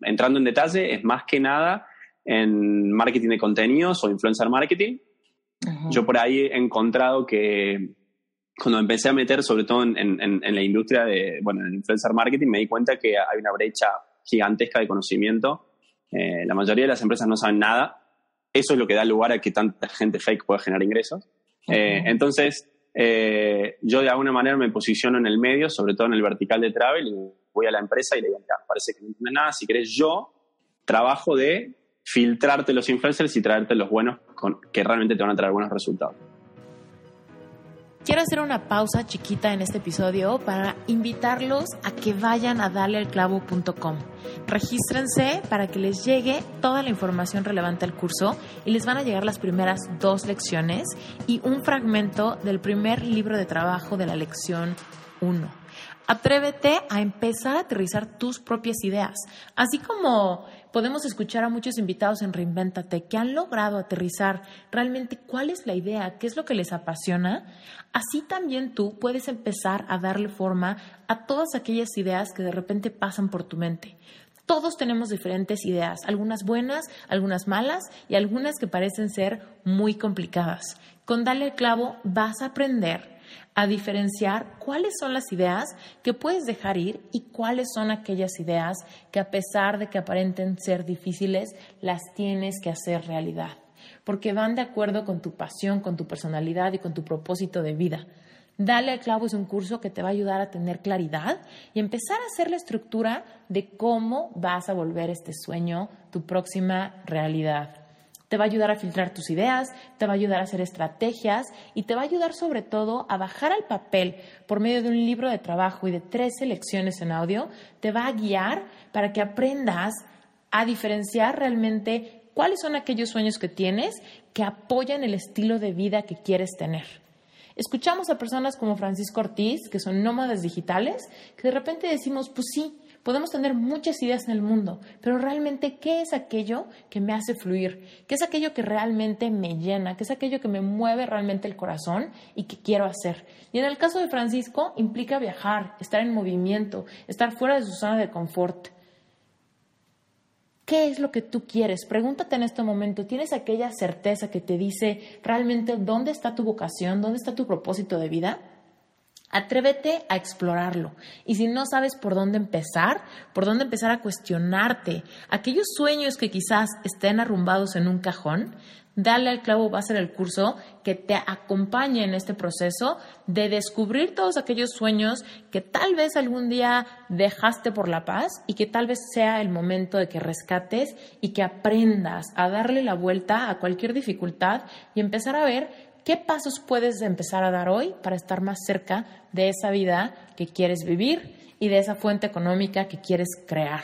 entrando en detalle, es más que nada en marketing de contenidos o influencer marketing. Yo por ahí he encontrado que cuando empecé a meter, sobre todo en, en, la industria de, bueno, en influencer marketing, me di cuenta que hay una brecha gigantesca de conocimiento. Eh, la mayoría de las empresas no saben nada. Eso es lo que da lugar a que tanta gente fake pueda generar ingresos. Eh, entonces, eh, yo de alguna manera me posiciono en el medio, sobre todo en el vertical de travel, y voy a la empresa y le digo, parece que no entiende nada, si querés yo trabajo de filtrarte los influencers y traerte los buenos que realmente te van a traer buenos resultados. Quiero hacer una pausa chiquita en este episodio para invitarlos a que vayan a darlealclavo.com. Regístrense para que les llegue toda la información relevante al curso y les van a llegar las primeras dos lecciones y un fragmento del primer libro de trabajo de la lección 1. Atrévete a empezar a aterrizar tus propias ideas, así como podemos escuchar a muchos invitados en Reinventate que han logrado aterrizar realmente cuál es la idea, qué es lo que les apasiona, así también tú puedes empezar a darle forma a todas aquellas ideas que de repente pasan por tu mente. Todos tenemos diferentes ideas, algunas buenas, algunas malas y algunas que parecen ser muy complicadas. Con Dale el clavo vas a aprender a diferenciar cuáles son las ideas que puedes dejar ir y cuáles son aquellas ideas que a pesar de que aparenten ser difíciles, las tienes que hacer realidad, porque van de acuerdo con tu pasión, con tu personalidad y con tu propósito de vida. Dale al clavo es un curso que te va a ayudar a tener claridad y empezar a hacer la estructura de cómo vas a volver este sueño tu próxima realidad. Te va a ayudar a filtrar tus ideas, te va a ayudar a hacer estrategias y te va a ayudar sobre todo a bajar al papel por medio de un libro de trabajo y de tres lecciones en audio. Te va a guiar para que aprendas a diferenciar realmente cuáles son aquellos sueños que tienes que apoyan el estilo de vida que quieres tener. Escuchamos a personas como Francisco Ortiz, que son nómadas digitales, que de repente decimos, pues sí, Podemos tener muchas ideas en el mundo, pero realmente, ¿qué es aquello que me hace fluir? ¿Qué es aquello que realmente me llena? ¿Qué es aquello que me mueve realmente el corazón y que quiero hacer? Y en el caso de Francisco, implica viajar, estar en movimiento, estar fuera de su zona de confort. ¿Qué es lo que tú quieres? Pregúntate en este momento, ¿tienes aquella certeza que te dice realmente dónde está tu vocación, dónde está tu propósito de vida? Atrévete a explorarlo. Y si no sabes por dónde empezar, por dónde empezar a cuestionarte aquellos sueños que quizás estén arrumbados en un cajón, Dale al clavo va a ser el curso que te acompañe en este proceso de descubrir todos aquellos sueños que tal vez algún día dejaste por la paz y que tal vez sea el momento de que rescates y que aprendas a darle la vuelta a cualquier dificultad y empezar a ver ¿Qué pasos puedes empezar a dar hoy para estar más cerca de esa vida que quieres vivir y de esa fuente económica que quieres crear?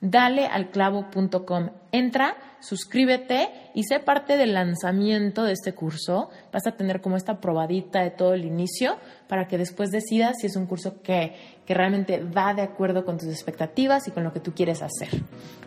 Dale al clavo.com. Entra, suscríbete y sé parte del lanzamiento de este curso. Vas a tener como esta probadita de todo el inicio para que después decidas si es un curso que, que realmente va de acuerdo con tus expectativas y con lo que tú quieres hacer.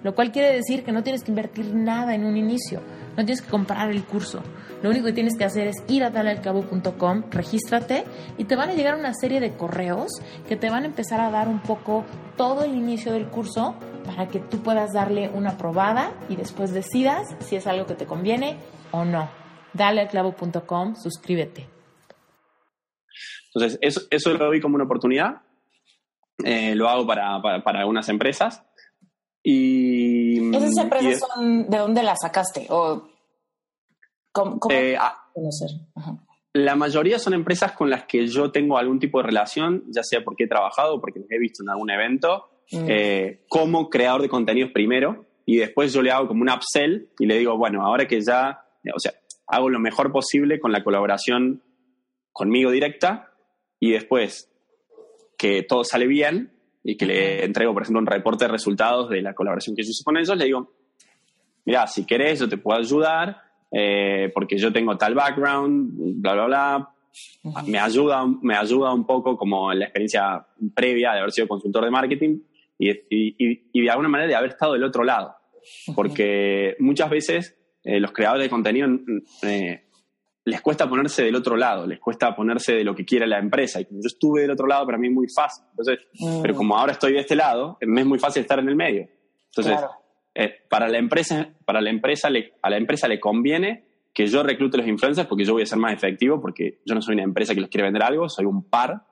Lo cual quiere decir que no tienes que invertir nada en un inicio, no tienes que comprar el curso. Lo único que tienes que hacer es ir a dalealcabo.com, regístrate y te van a llegar una serie de correos que te van a empezar a dar un poco todo el inicio del curso para que tú puedas darle una probada y después decidas si es algo que te conviene o no. Dalealclavo.com, suscríbete. Entonces, eso, eso lo vi como una oportunidad. Eh, lo hago para, para, algunas empresas. Y, ¿Esas empresas son de dónde las sacaste? ¿O ¿Cómo, eh, ah, La mayoría son empresas con las que yo tengo algún tipo de relación, ya sea porque he trabajado o porque les he visto en algún evento, mm. eh, como creador de contenidos primero, y después yo le hago como un upsell y le digo, bueno, ahora que ya, o sea, hago lo mejor posible con la colaboración conmigo directa, y después que todo sale bien y que le entrego, por ejemplo, un reporte de resultados de la colaboración que yo hice con ellos, le digo, mira, si querés, yo te puedo ayudar, eh, porque yo tengo tal background, bla, bla, bla. Me ayuda, me ayuda un poco como la experiencia previa de haber sido consultor de marketing y, de alguna manera de haber estado del otro lado. Porque muchas veces eh, los creadores de contenido eh, les cuesta ponerse del otro lado, les cuesta ponerse de lo que quiere la empresa. Y como yo estuve del otro lado, para mí es muy fácil. Entonces, mm. Pero como ahora estoy de este lado, me es muy fácil estar en el medio. Entonces, eh, para la empresa, para la empresa a la empresa le conviene que yo reclute los influencers porque yo voy a ser más efectivo, porque yo no soy una empresa que les quiere vender algo, soy un par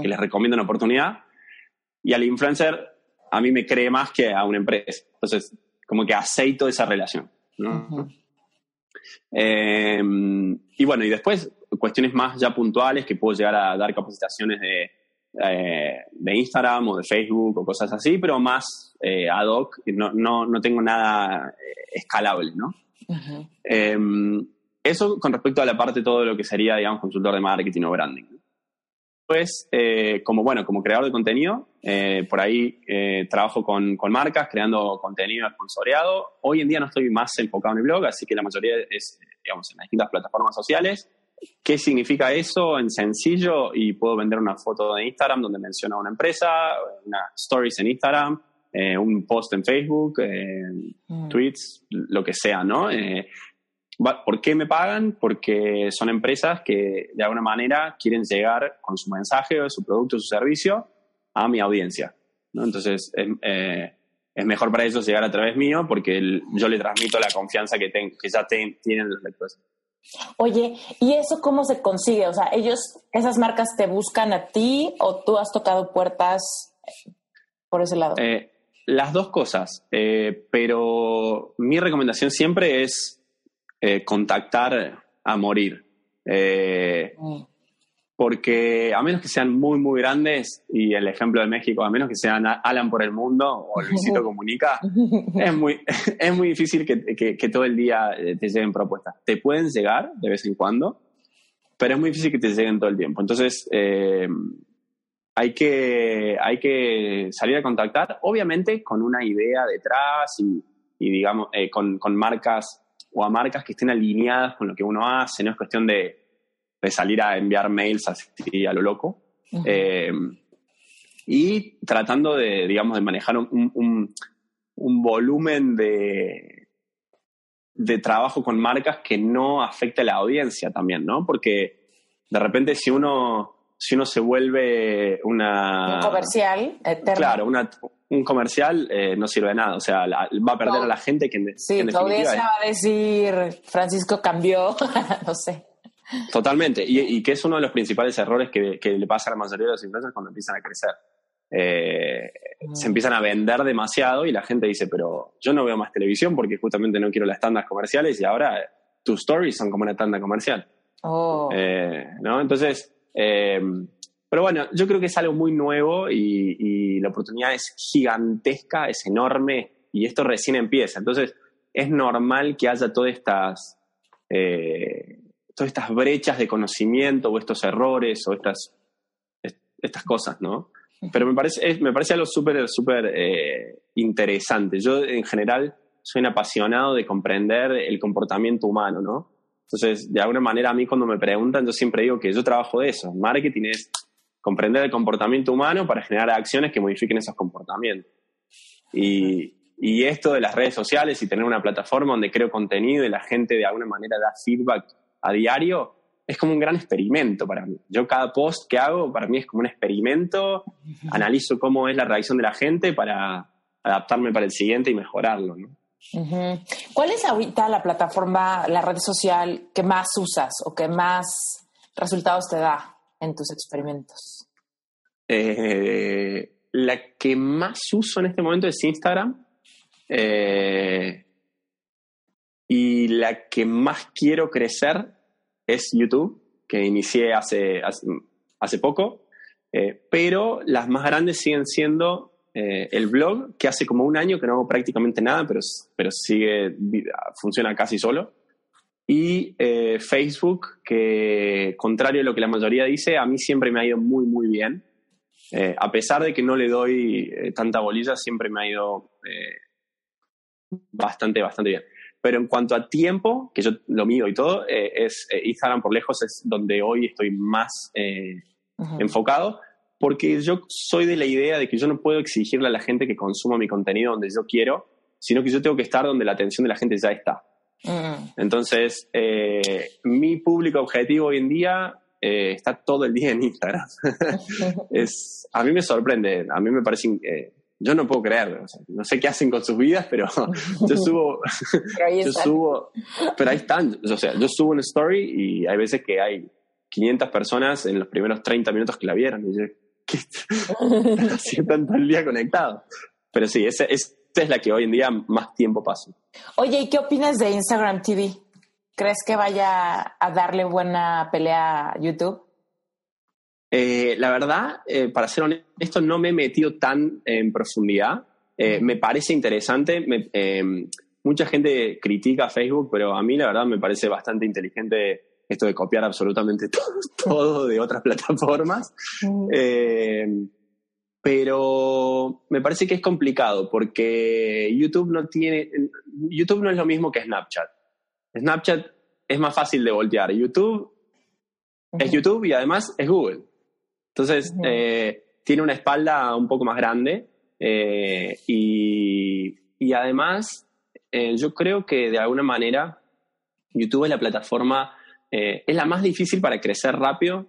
que les recomienda una oportunidad. Y al influencer a mí me cree más que a una empresa. Entonces, como que aceito esa relación. Em, y bueno, y después cuestiones más ya puntuales que puedo llegar a dar capacitaciones de, eh, de Instagram o de Facebook o cosas así, pero más eh, ad hoc, no, no, no, tengo nada eh, escalable, ¿no? Eso con respecto a la parte de todo lo que sería, digamos, consultor de marketing o branding. Pues, como bueno, como creador de contenido, por ahí trabajo con, con, marcas, creando contenido sponsoreado. Hoy en día no estoy más enfocado en el blog, así que la mayoría es, digamos, en las distintas plataformas sociales. ¿Qué significa eso en sencillo? Y puedo vender una foto de Instagram donde menciona una empresa, una stories en Instagram, eh, un post en Facebook, eh, mm. tweets, lo que sea, ¿no? Eh, ¿Por qué me pagan? Porque son empresas que de alguna manera quieren llegar con su mensaje, o su producto, o su servicio a mi audiencia. ¿no? Entonces, es mejor para ellos llegar a través mío porque yo le transmito la confianza que, que ya tienen los lectores. Oye, ¿y eso cómo se consigue? O sea, ellos, esas marcas te buscan a ti o tú has tocado puertas por ese lado? Eh, las dos cosas, eh, pero mi recomendación siempre es eh, contactar a morir. Mm porque a menos que sean muy, muy grandes, y el ejemplo de México, a menos que sean Alan por el mundo o Luisito Comunica, es muy, es muy difícil que, que, todo el día eh, te lleguen propuestas. Te pueden llegar de vez en cuando, pero es muy difícil que te lleguen todo el tiempo. Entonces, eh, hay, que, hay que salir a contactar, obviamente con una idea detrás y, y digamos, eh, con, con marcas o a marcas que estén alineadas con lo que uno hace, no es cuestión de de salir a enviar mails así a lo loco. Eh, y tratando de, digamos, de manejar un, volumen de, de trabajo con marcas que no afecte a la audiencia también, ¿no? Porque de repente si uno, si uno se vuelve una... Un comercial Claro, un comercial eh, no sirve de nada, o sea, va a perder a la gente que... Sí, tu audiencia va a decir, Francisco cambió, no sé. Totalmente, y, que es uno de los principales errores que, le pasa a la mayoría de los influencers cuando empiezan a crecer. Eh, se empiezan a vender demasiado y la gente dice, pero yo no veo más televisión porque justamente no quiero las tandas comerciales y ahora tus stories son como una tanda comercial. Oh. Eh, ¿no? Entonces, eh, pero bueno, yo creo que es algo muy nuevo y, y, la oportunidad es gigantesca, es enorme y esto recién empieza. Entonces, es normal que haya todas estas todas estas brechas de conocimiento o estos errores o estas, estas cosas, ¿no? Pero me parece, me parece algo súper, súper eh, interesante. Yo en general soy un apasionado de comprender el comportamiento humano, ¿no? Entonces, de alguna manera a mí cuando me preguntan, yo siempre digo que yo trabajo de eso. Marketing es comprender el comportamiento humano para generar acciones que modifiquen esos comportamientos. Y, y esto de las redes sociales y tener una plataforma donde creo contenido y la gente de alguna manera da feedback a diario, es como un gran experimento para mí. Yo cada post que hago, para mí es como un experimento, analizo cómo es la reacción de la gente para adaptarme para el siguiente y mejorarlo. ¿Cuál es ahorita la plataforma, la red social que más usas o que más resultados te da en tus experimentos? Eh, la que más uso en este momento es Instagram. Eh, y la que más quiero crecer es YouTube, que inicié hace, hace, poco, eh, pero las más grandes siguen siendo el blog, que hace como un año que no hago prácticamente nada, pero, pero sigue, funciona casi solo. Y eh, Facebook, que contrario a lo que la mayoría dice, a mí siempre me ha ido muy, muy bien. a pesar de que no le doy tanta bolilla, siempre me ha ido bastante, bastante bien. Pero en cuanto a tiempo, que yo lo mido y todo, eh, es eh, Instagram por lejos es donde hoy estoy más eh, enfocado. porque yo soy de la idea de que yo no puedo exigirle a la gente que consuma mi contenido donde yo quiero, sino que yo tengo que estar donde la atención de la gente ya está. Mm. Entonces, eh, mi público objetivo hoy en día eh, está todo el día en Instagram. es, a mí me sorprende, a mí me parece... Eh, yo no puedo creerlo, no sé qué hacen con sus vidas, pero yo subo, pero yo subo, pero ahí están, o sea, yo subo una story y hay veces que hay 500 personas en los primeros 30 minutos que la vieron y yo, ¿qué? están todo el día conectados. Pero sí, esa, esa es la que hoy en día más tiempo paso. Oye, ¿y qué opinas de Instagram TV? ¿Crees que vaya a darle buena pelea a YouTube? Eh, la verdad, eh, para ser honesto, no me he metido tan en profundidad. Eh, me parece interesante. mucha gente critica Facebook, pero a mí la verdad me parece bastante inteligente esto de copiar absolutamente todo, de otras plataformas. Pero me parece que es complicado porque YouTube no tiene, YouTube no es lo mismo que Snapchat. Snapchat es más fácil de voltear. YouTube es YouTube y además es Google. Entonces, eh, tiene una espalda un poco más grande eh, y, además eh, yo creo que de alguna manera YouTube es la plataforma, es la más difícil para crecer rápido,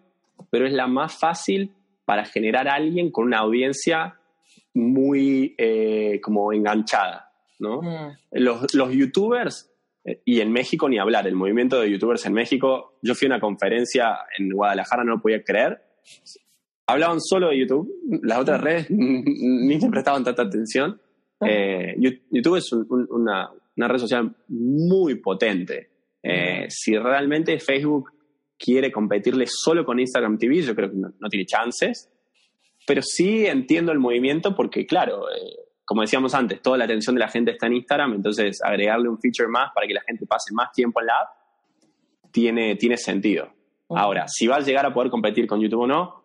pero es la más fácil para generar a alguien con una audiencia muy como enganchada. ¿no? Mm. Los, los youtubers y en México ni hablar, el movimiento de youtubers en México, yo fui a una conferencia en Guadalajara, no lo podía creer, hablaban solo de YouTube, las otras redes ni se prestaban tanta atención. Ah. Eh, YouTube es una, red social muy potente. Eh, si realmente Facebook quiere competirle solo con Instagram TV, yo creo que no, tiene chances. Pero sí entiendo el movimiento porque, claro, eh, como decíamos antes, toda la atención de la gente está en Instagram, entonces agregarle un feature más para que la gente pase más tiempo en la app tiene, tiene sentido. Ahora, si va a llegar a poder competir con YouTube o no,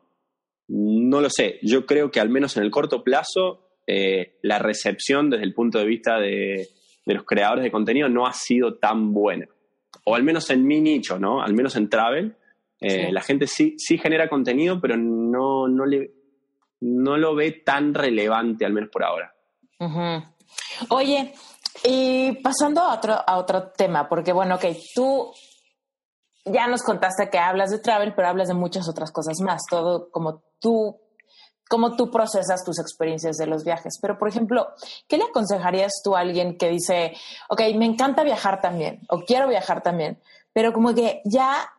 no lo sé. Yo creo que al menos en el corto plazo, eh, la recepción desde el punto de vista de, los creadores de contenido no ha sido tan buena. O al menos en mi nicho, ¿no? Al menos en travel. Eh, la gente sí, sí genera contenido, pero no, no, le, no lo ve tan relevante, al menos por ahora. Oye, y pasando a otro, a otro tema, porque bueno, ok, tú ya nos contaste que hablas de travel, pero hablas de muchas otras cosas más, todo como tú, como tú procesas tus experiencias de los viajes. Pero, por ejemplo, ¿qué le aconsejarías tú a alguien que dice, ok, me encanta viajar también, o quiero viajar también, pero como que ya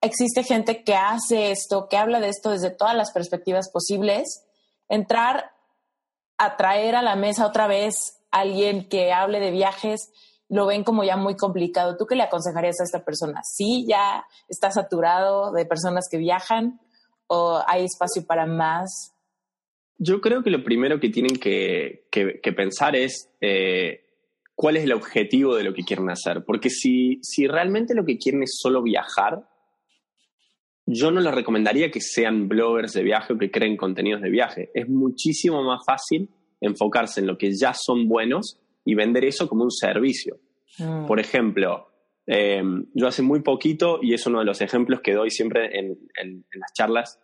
existe gente que hace esto, que habla de esto desde todas las perspectivas posibles, entrar a traer a la mesa otra vez a alguien que hable de viajes, lo ven como ya muy complicado. ¿Tú qué le aconsejarías a esta persona? ¿Sí ya está saturado de personas que viajan o hay espacio para más? Yo creo que lo primero que tienen que, pensar es eh, cuál es el objetivo de lo que quieren hacer. Porque si, si realmente lo que quieren es solo viajar, yo no les recomendaría que sean bloggers de viaje o que creen contenidos de viaje. Es muchísimo más fácil enfocarse en lo que ya son buenos y vender eso como un servicio. Mm. Por ejemplo, em, yo hace muy poquito, y es uno de los ejemplos que doy siempre en, las charlas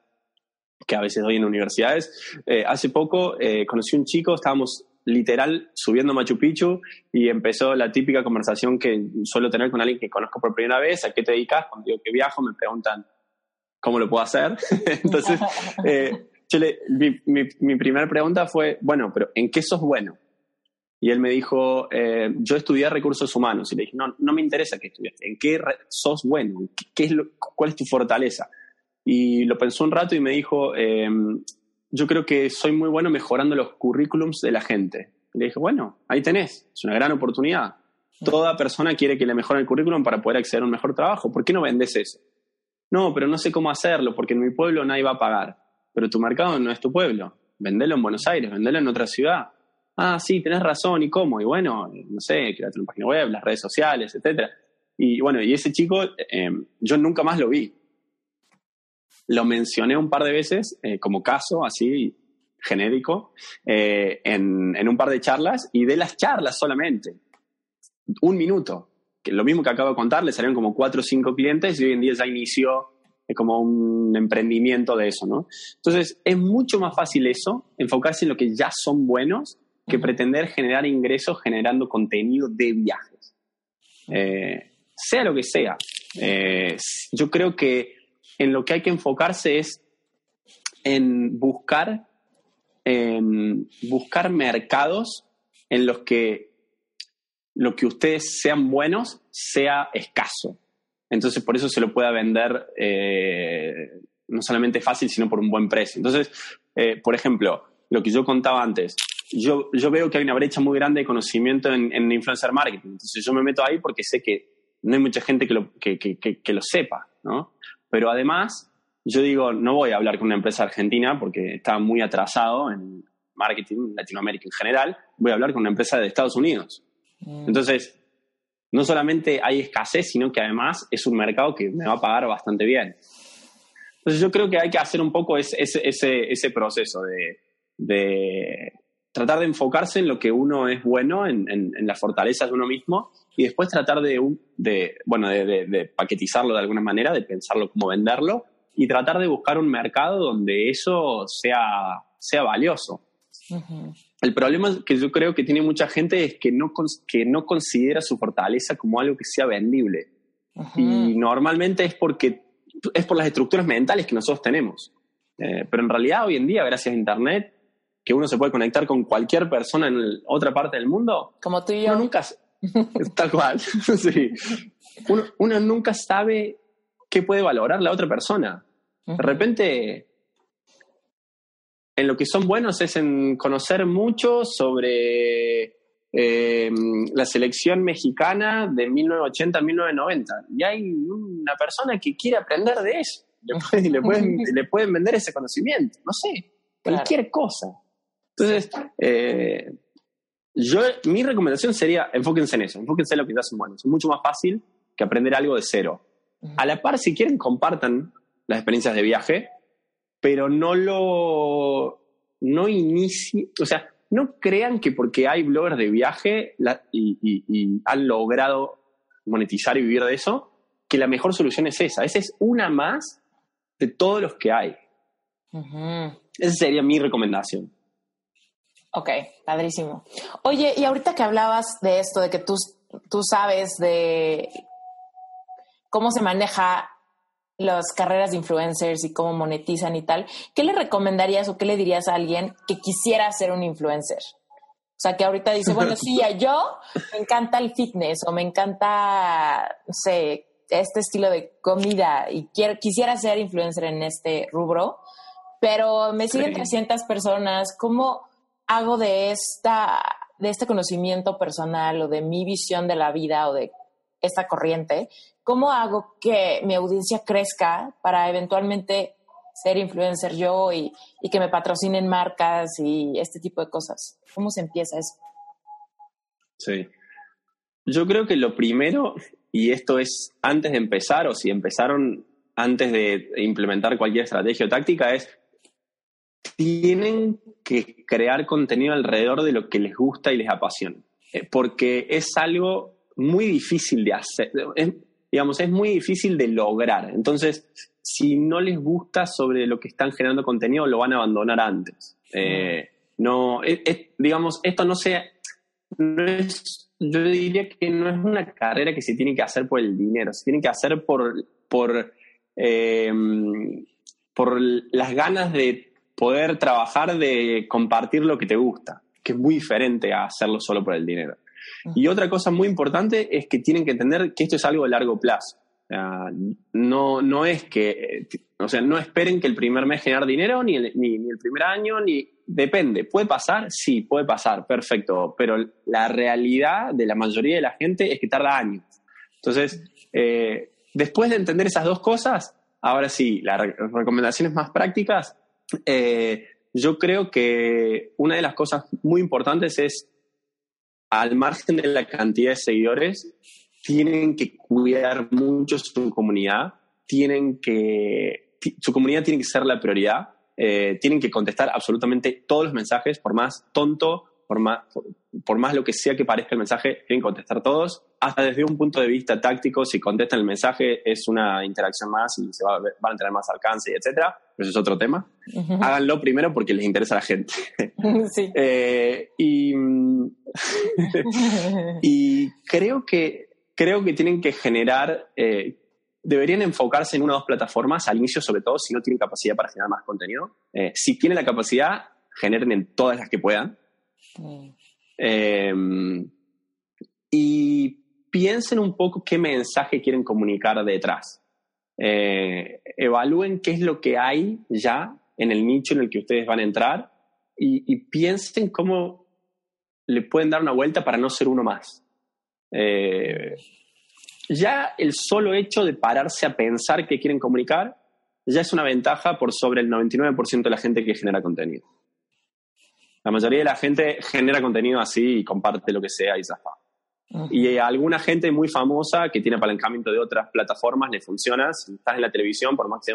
que a veces doy en universidades, eh, hace poco eh, conocí un chico, estábamos literal subiendo Machu Picchu y empezó la típica conversación que suelo tener con alguien que conozco por primera vez, ¿a qué te dedicas? Cuando digo que viajo me preguntan cómo lo puedo hacer. Entonces, eh, mi, mi primera pregunta fue, bueno, pero ¿en qué sos bueno? Y él me dijo, eh, yo estudié recursos humanos. Y le dije, no, no me interesa que estudiaste. ¿En qué sos bueno? ¿Qué, es ¿Cuál es tu fortaleza? Y lo pensó un rato y me dijo, em, yo creo que soy muy bueno mejorando los currículums de la gente. Y le dije, bueno, ahí tenés, es una gran oportunidad. Toda persona quiere que le mejoren el currículum para poder acceder a un mejor trabajo. ¿Por qué no vendes eso? No, pero no sé cómo hacerlo porque en mi pueblo nadie va a pagar. Pero tu mercado no es tu pueblo. Vendelo en Buenos Aires, vendelo en otra ciudad ah, sí, tenés razón, ¿y cómo? Y bueno, no sé, create una página web, las redes sociales, etc. Y bueno, y ese chico, em, yo nunca más lo vi. Lo mencioné un par de veces eh, como caso, así, genérico, eh, en, en un par de charlas, y de las charlas solamente, un minuto, que lo mismo que acabo de contar, le salieron como cuatro o cinco clientes y hoy en día ya inició como un emprendimiento de eso, ¿no? Entonces, es mucho más fácil eso, enfocarse en lo que ya son buenos, que pretender generar ingresos generando contenido de viajes. Eh, sea lo que sea. Eh, yo creo que en lo que hay que enfocarse es en buscar, en buscar mercados en los que lo que ustedes sean buenos sea escaso. Entonces, por eso se lo pueda vender eh, no solamente fácil, sino por un buen precio. Entonces, eh, por ejemplo, lo que yo contaba antes, yo, yo veo que hay una brecha muy grande de conocimiento en, en influencer marketing. Entonces, yo me meto ahí porque sé que no hay mucha gente que lo, que, que, que, lo sepa, ¿no? Pero además, yo digo, no voy a hablar con una empresa argentina porque está muy atrasado en marketing Latinoamérica en general, voy a hablar con una empresa de Estados Unidos. Mm. Entonces, no solamente hay escasez, sino que además es un mercado que me va a pagar bastante bien. Entonces yo creo que hay que hacer un poco ese, ese, ese proceso de, de, tratar de enfocarse en lo que uno es bueno, en, en, en las fortalezas de uno mismo, y después tratar de, de bueno, de, de, paquetizarlo de alguna manera, de pensarlo cómo venderlo, y tratar de buscar un mercado donde eso sea, sea valioso. El problema que yo creo que tiene mucha gente es que no, que no considera su fortaleza como algo que sea vendible. Y normalmente es porque es por las estructuras mentales que nosotros tenemos. Eh, pero en realidad hoy en día, gracias a Internet, que uno se puede conectar con cualquier persona en otra parte del mundo. Como tú y yo. Uno nunca, tal cual, sí. Uno, uno, nunca sabe qué puede valorar la otra persona. De repente, en lo que son buenos es en conocer mucho sobre eh, la selección mexicana de 1980-1990. Y hay una persona que quiere aprender de eso. Le pueden, le pueden, vender ese conocimiento. No sé, cualquier cosa. Entonces, eh, yo, mi recomendación sería enfóquense en eso, enfóquense en lo que ya hacen buenos. Es mucho más fácil que aprender algo de cero. A la par, si quieren, compartan las experiencias de viaje, pero no lo, no inicie, o sea, no crean que porque hay bloggers de viaje y, han logrado monetizar y vivir de eso, que la mejor solución es esa. Esa es una más de todos los que hay. Esa sería mi recomendación. Ok, padrísimo. Oye, y ahorita que hablabas de esto, de que tú, tú sabes de cómo se maneja las carreras de influencers y cómo monetizan y tal, ¿qué le recomendarías o qué le dirías a alguien que quisiera ser un influencer? O sea, que ahorita dice, bueno, sí, yo me encanta el fitness o me encanta, no sé, este estilo de comida y quiero, quisiera ser influencer en este rubro, pero me siguen 300 personas. ¿Cómo hago de, esta, de este conocimiento personal o de mi visión de la vida o de esta corriente, ¿cómo hago que mi audiencia crezca para eventualmente ser influencer yo y, que me patrocinen marcas y este tipo de cosas? ¿Cómo se empieza eso? Sí. Yo creo que lo primero, y esto es antes de empezar o si empezaron antes de implementar cualquier estrategia o táctica, es tienen que crear contenido alrededor de lo que les gusta y les apasiona. Eh, porque es algo muy difícil de hacer, digamos, es muy difícil de lograr. Entonces, si no les gusta sobre lo que están generando contenido, lo van a abandonar antes. Eh, no, digamos, esto no sea, no es, yo diría que no es una carrera que se tiene que hacer por el dinero, se tiene que hacer por, por, eh, por las ganas de poder trabajar, de compartir lo que te gusta, que es muy diferente a hacerlo solo por el dinero. Y otra cosa muy importante es que tienen que entender que esto es algo de largo plazo. no, no es que, o sea, no esperen que el primer mes generar dinero, ni el, ni, el primer año, ni depende. ¿Puede pasar? Sí, puede pasar, perfecto. Pero la realidad de la mayoría de la gente es que tarda años. Entonces, eh, después de entender esas dos cosas, ahora sí, las recomendaciones más prácticas, eh, yo creo que una de las cosas muy importantes es al margen de la cantidad de seguidores, tienen que cuidar mucho su comunidad, tienen que, su comunidad tiene que ser la prioridad, eh, tienen que contestar absolutamente todos los mensajes, por más tonto por más, por, más lo que sea que parezca el mensaje, quieren contestar todos. Hasta desde un punto de vista táctico, si contestan el mensaje, es una interacción más y se va, van a tener más alcance, etcétera. Pero eso es otro tema. Háganlo primero porque les interesa a la gente. Sí. Eh, y, y creo que creo que tienen que generar, eh, deberían enfocarse en una o dos plataformas al inicio, sobre todo si no tienen capacidad para generar más contenido. Eh, si tienen la capacidad, generen en todas las que puedan. Eh, y piensen un poco qué mensaje quieren comunicar detrás. evalúen qué es lo que hay ya en el nicho en el que ustedes van a entrar y, piensen cómo le pueden dar una vuelta para no ser uno más. Eh, ya el solo hecho de pararse a pensar qué quieren comunicar ya es una ventaja por sobre el 99% de la gente que genera contenido. La mayoría de la gente genera contenido así y comparte lo que sea y zafa. Y alguna gente muy famosa que tiene apalancamiento de otras plataformas le funciona. Si estás en la televisión, por más que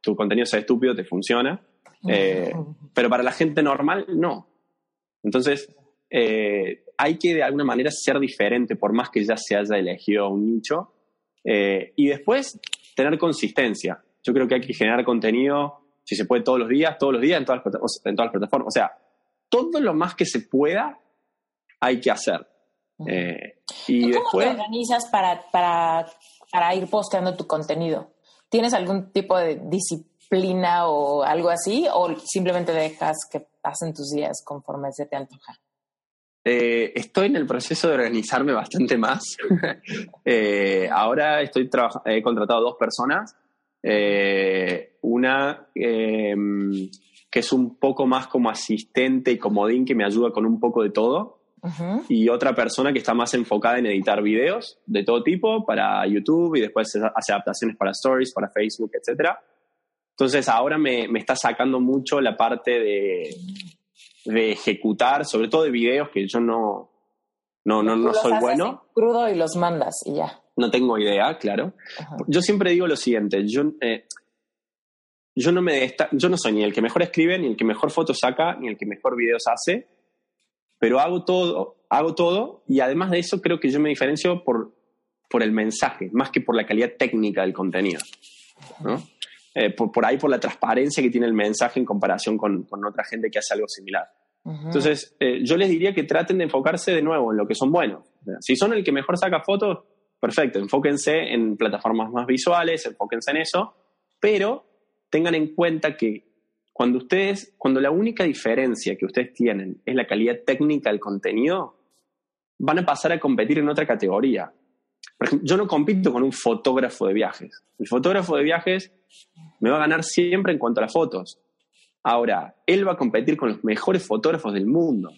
tu contenido sea estúpido, te funciona. Eh, pero para la gente normal, no. Entonces, eh, hay que de alguna manera ser diferente, por más que ya se haya elegido un nicho. Eh, y después, tener consistencia. Yo creo que hay que generar contenido, si se puede, todos los días, todos los días en todas las, en todas las plataformas. O sea, todo lo más que se pueda hay que hacer. Eh, y ¿Cómo después, te organizas para, para, para ir posteando tu contenido? ¿Tienes algún tipo de disciplina o algo así? ¿O simplemente dejas que pasen tus días conforme se te antoja? Eh, estoy en el proceso de organizarme bastante más. Eh, ahora estoy he contratado dos personas. Eh, una em, que es un poco más como asistente y comodín que me ayuda con un poco de todo. Y otra persona que está más enfocada en editar videos de todo tipo para YouTube y después hace adaptaciones para Stories, para Facebook, etc. Entonces ahora me, me está sacando mucho la parte de, de ejecutar, sobre todo de videos que yo no, no, no, no soy bueno. Crudo y los mandas y ya. No tengo idea, claro. Yo siempre digo lo siguiente, yo, eh, yo, no me yo no soy ni el que mejor escribe, ni el que mejor fotos saca, ni el que mejor videos hace, pero hago todo, hago todo y además de eso creo que yo me diferencio por, por el mensaje, más que por la calidad técnica del contenido. Eh, por, ahí por la transparencia que tiene el mensaje en comparación con, con otra gente que hace algo similar. Entonces, eh, yo les diría que traten de enfocarse de nuevo en lo que son buenos. si son el que mejor saca fotos, perfecto, enfóquense en plataformas más visuales, enfóquense en eso, pero tengan en cuenta que cuando ustedes, cuando la única diferencia que ustedes tienen es la calidad técnica del contenido, van a pasar a competir en otra categoría. Por ejemplo, yo no compito con un fotógrafo de viajes. El fotógrafo de viajes me va a ganar siempre en cuanto a las fotos. Ahora, él va a competir con los mejores fotógrafos del mundo.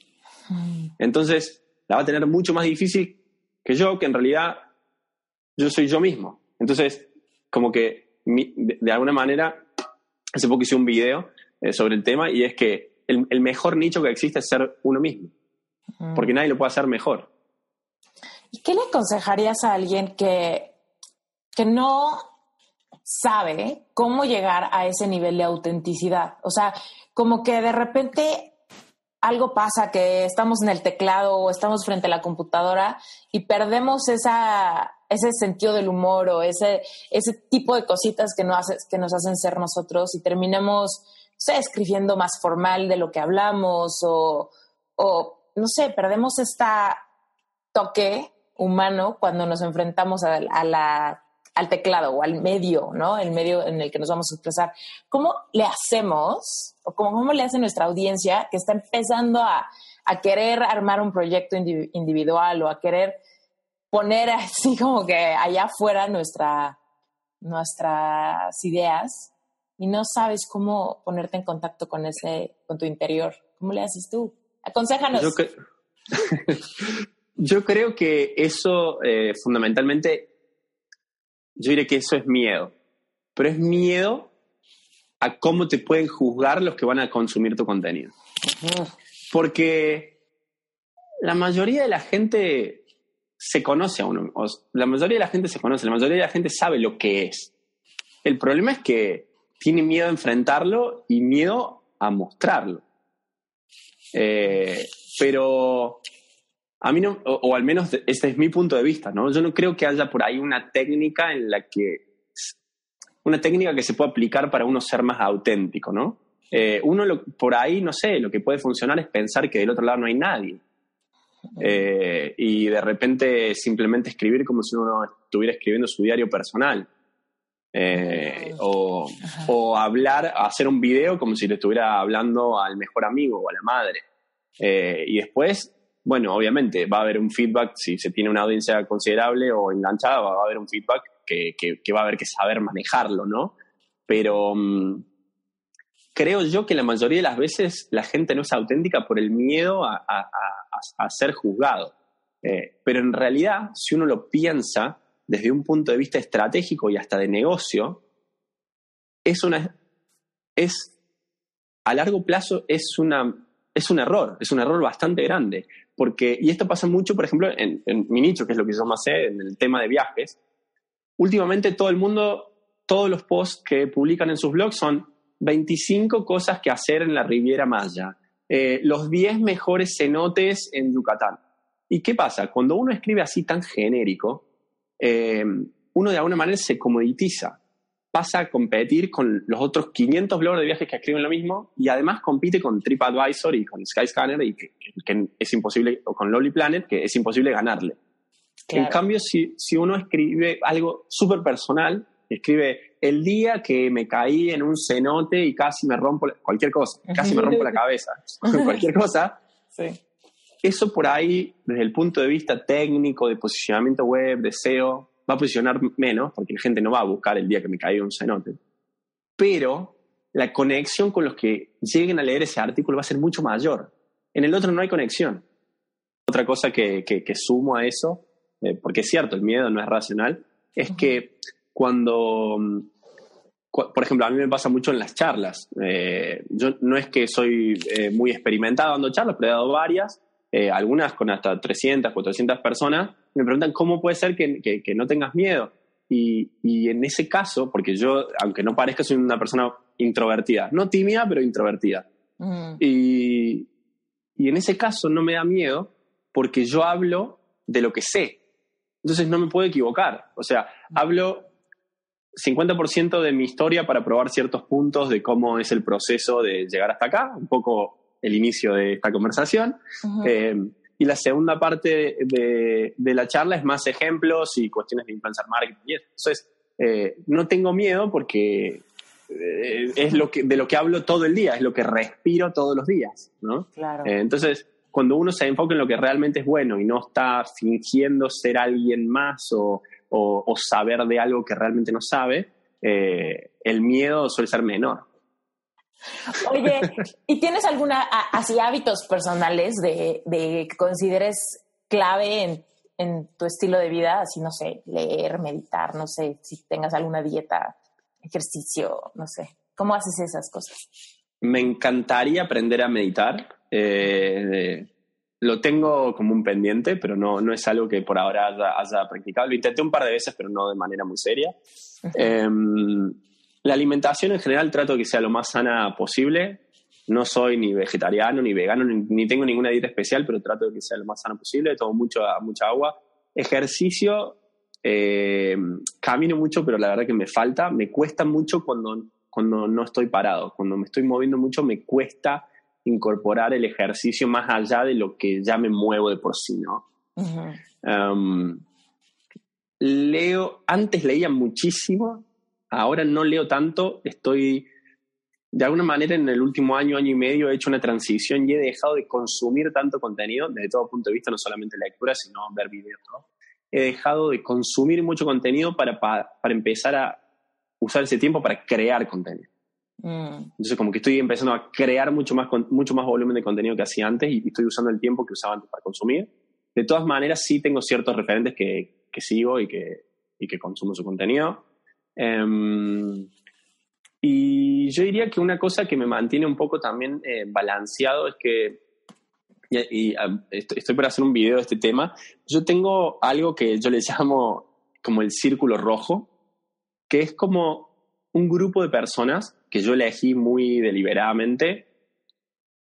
Entonces, la va a tener mucho más difícil que yo, que en realidad yo soy yo mismo. Entonces, como que de, alguna manera, hace poco hice un video eh, sobre el tema y es que el, el, mejor nicho que existe es ser uno mismo. Porque nadie lo puede hacer mejor. ¿Y qué le aconsejarías a alguien que, que no sabe cómo llegar a ese nivel de autenticidad? O sea, como que de repente algo pasa, que estamos en el teclado o estamos frente a la computadora y perdemos esa, ese sentido del humor o ese, ese tipo de cositas que, nos, que nos hacen ser nosotros y terminamos, no escribiendo más formal de lo que hablamos o, o no sé, perdemos esta toque humano cuando nos enfrentamos a, la, al teclado o al medio, ¿no? El medio en el que nos vamos a expresar. ¿Cómo le hacemos o cómo, cómo le hace nuestra audiencia que está empezando a, a querer armar un proyecto individual o a querer poner así como que allá afuera nuestra, nuestras ideas y no sabes cómo ponerte en contacto con ese, con tu interior? ¿Cómo le haces tú? Aconséjanos. Yo creo que eso eh, fundamentalmente, yo diré que eso es miedo, pero es miedo a cómo te pueden juzgar los que van a consumir tu contenido. Porque la mayoría de la gente se conoce a uno, la mayoría de la gente se conoce, la mayoría de la gente sabe lo que es. El problema es que tiene miedo a enfrentarlo y miedo a mostrarlo. Eh, Pero a mí no, o, al menos este es mi punto de vista, ¿no? Yo no creo que haya por ahí una técnica en la que, una técnica que se pueda aplicar para uno ser más auténtico, ¿no? Eh, uno por ahí, no sé, lo que puede funcionar es pensar que del otro lado no hay nadie. Eh, y de repente simplemente escribir como si uno estuviera escribiendo su diario personal. Eh, o, o, hablar, hacer un video como si le estuviera hablando al mejor amigo o a la madre. y después bueno, obviamente va a haber un feedback, si se tiene una audiencia considerable o enganchada, va a haber un feedback que, va a haber que saber manejarlo, ¿no? Pero mm, creo yo que la mayoría de las veces la gente no es auténtica por el miedo a, ser juzgado. Eh, pero en realidad, si uno lo piensa desde un punto de vista estratégico y hasta de negocio, es una. es. a largo plazo es una. Es un error, es un error bastante grande, porque, y esto pasa mucho, por ejemplo, en, mi nicho, que es lo que yo más sé, en el tema de viajes. Últimamente todo el mundo, todos los posts que publican en sus blogs son 25 cosas que hacer en la Riviera Maya, eh, los 10 mejores cenotes en Yucatán. ¿Y qué pasa? Cuando uno escribe así tan genérico, eh, uno de alguna manera se comoditiza pasa a competir con los otros 500 blogs de viajes que escriben lo mismo y además compite con TripAdvisor y con Skyscanner y que, es imposible, o con Lolly Planet, que es imposible ganarle. En cambio, si, si uno escribe algo súper personal, escribe el día que me caí en un cenote y casi me rompo, cualquier cosa, casi me rompo la cabeza, cualquier cosa, eso por ahí, desde el punto de vista técnico, de posicionamiento web, de SEO, va a posicionar menos, porque la gente no va a buscar el día que me caiga un cenote. Pero la conexión con los que lleguen a leer ese artículo va a ser mucho mayor. En el otro no hay conexión. Otra cosa que, sumo a eso, eh, porque es cierto, el miedo no es racional, es que cuando, por ejemplo, a mí me pasa mucho en las charlas. Eh, yo no es que soy eh, muy experimentado dando charlas, pero he dado varias, algunas con hasta 300, 400 personas, me preguntan cómo puede ser que, que, no tengas miedo. Y, y, en ese caso, porque yo, aunque no parezca, soy una persona introvertida, no tímida, pero introvertida. Mm. Y, y en ese caso no me da miedo porque yo hablo de lo que sé. Entonces no me puedo equivocar. O sea, hablo 50% de mi historia para probar ciertos puntos de cómo es el proceso de llegar hasta acá, un poco el inicio de esta conversación. Y la segunda parte de, la charla es más ejemplos y cuestiones de influencer marketing. Entonces, eh, no tengo miedo porque eh, es lo que, de lo que hablo todo el día, es lo que respiro todos los días, ¿no? Claro. Eh, entonces, cuando uno se enfoca en lo que realmente es bueno y no está fingiendo ser alguien más o, o saber de algo que realmente no sabe, el miedo suele ser menor. Oye, ¿y tienes alguna así hábitos personales de, que consideres clave en, tu estilo de vida? Así, no sé, leer, meditar, no sé, si tengas alguna dieta, ejercicio, no sé. ¿Cómo haces esas cosas? Me encantaría aprender a meditar. Eh, lo tengo como un pendiente, pero no, no es algo que por ahora haya, practicado. Lo intenté un par de veces, pero no de manera muy seria. La alimentación en general trato que sea lo más sana posible. No soy ni vegetariano, ni vegano, ni, tengo ninguna dieta especial, pero trato de que sea lo más sana posible. Tomo mucho, mucha agua. Ejercicio, eh, camino mucho, pero la verdad que me falta. Me cuesta mucho cuando, cuando no estoy parado. Cuando me estoy moviendo mucho, me cuesta incorporar el ejercicio más allá de lo que ya me muevo de por sí, ¿no? Um, leo, antes leía muchísimo, Ahora no leo tanto, estoy, de alguna manera en el último año, año y medio he hecho una transición y he dejado de consumir tanto contenido, desde todo punto de vista, no solamente lectura, sino ver videos. He dejado de consumir mucho contenido para, para, empezar a usar ese tiempo para crear contenido. Mm. Entonces como que estoy empezando a crear mucho más, mucho más volumen de contenido que hacía antes y estoy usando el tiempo que usaba antes para consumir. De todas maneras, sí tengo ciertos referentes que, que sigo y que, y que consumo su contenido. Em, y yo diría que una cosa que me mantiene un poco también eh, balanceado es que, y, estoy por hacer un video de este tema, yo tengo algo que yo le llamo como el círculo rojo, que es como un grupo de personas que yo elegí muy deliberadamente,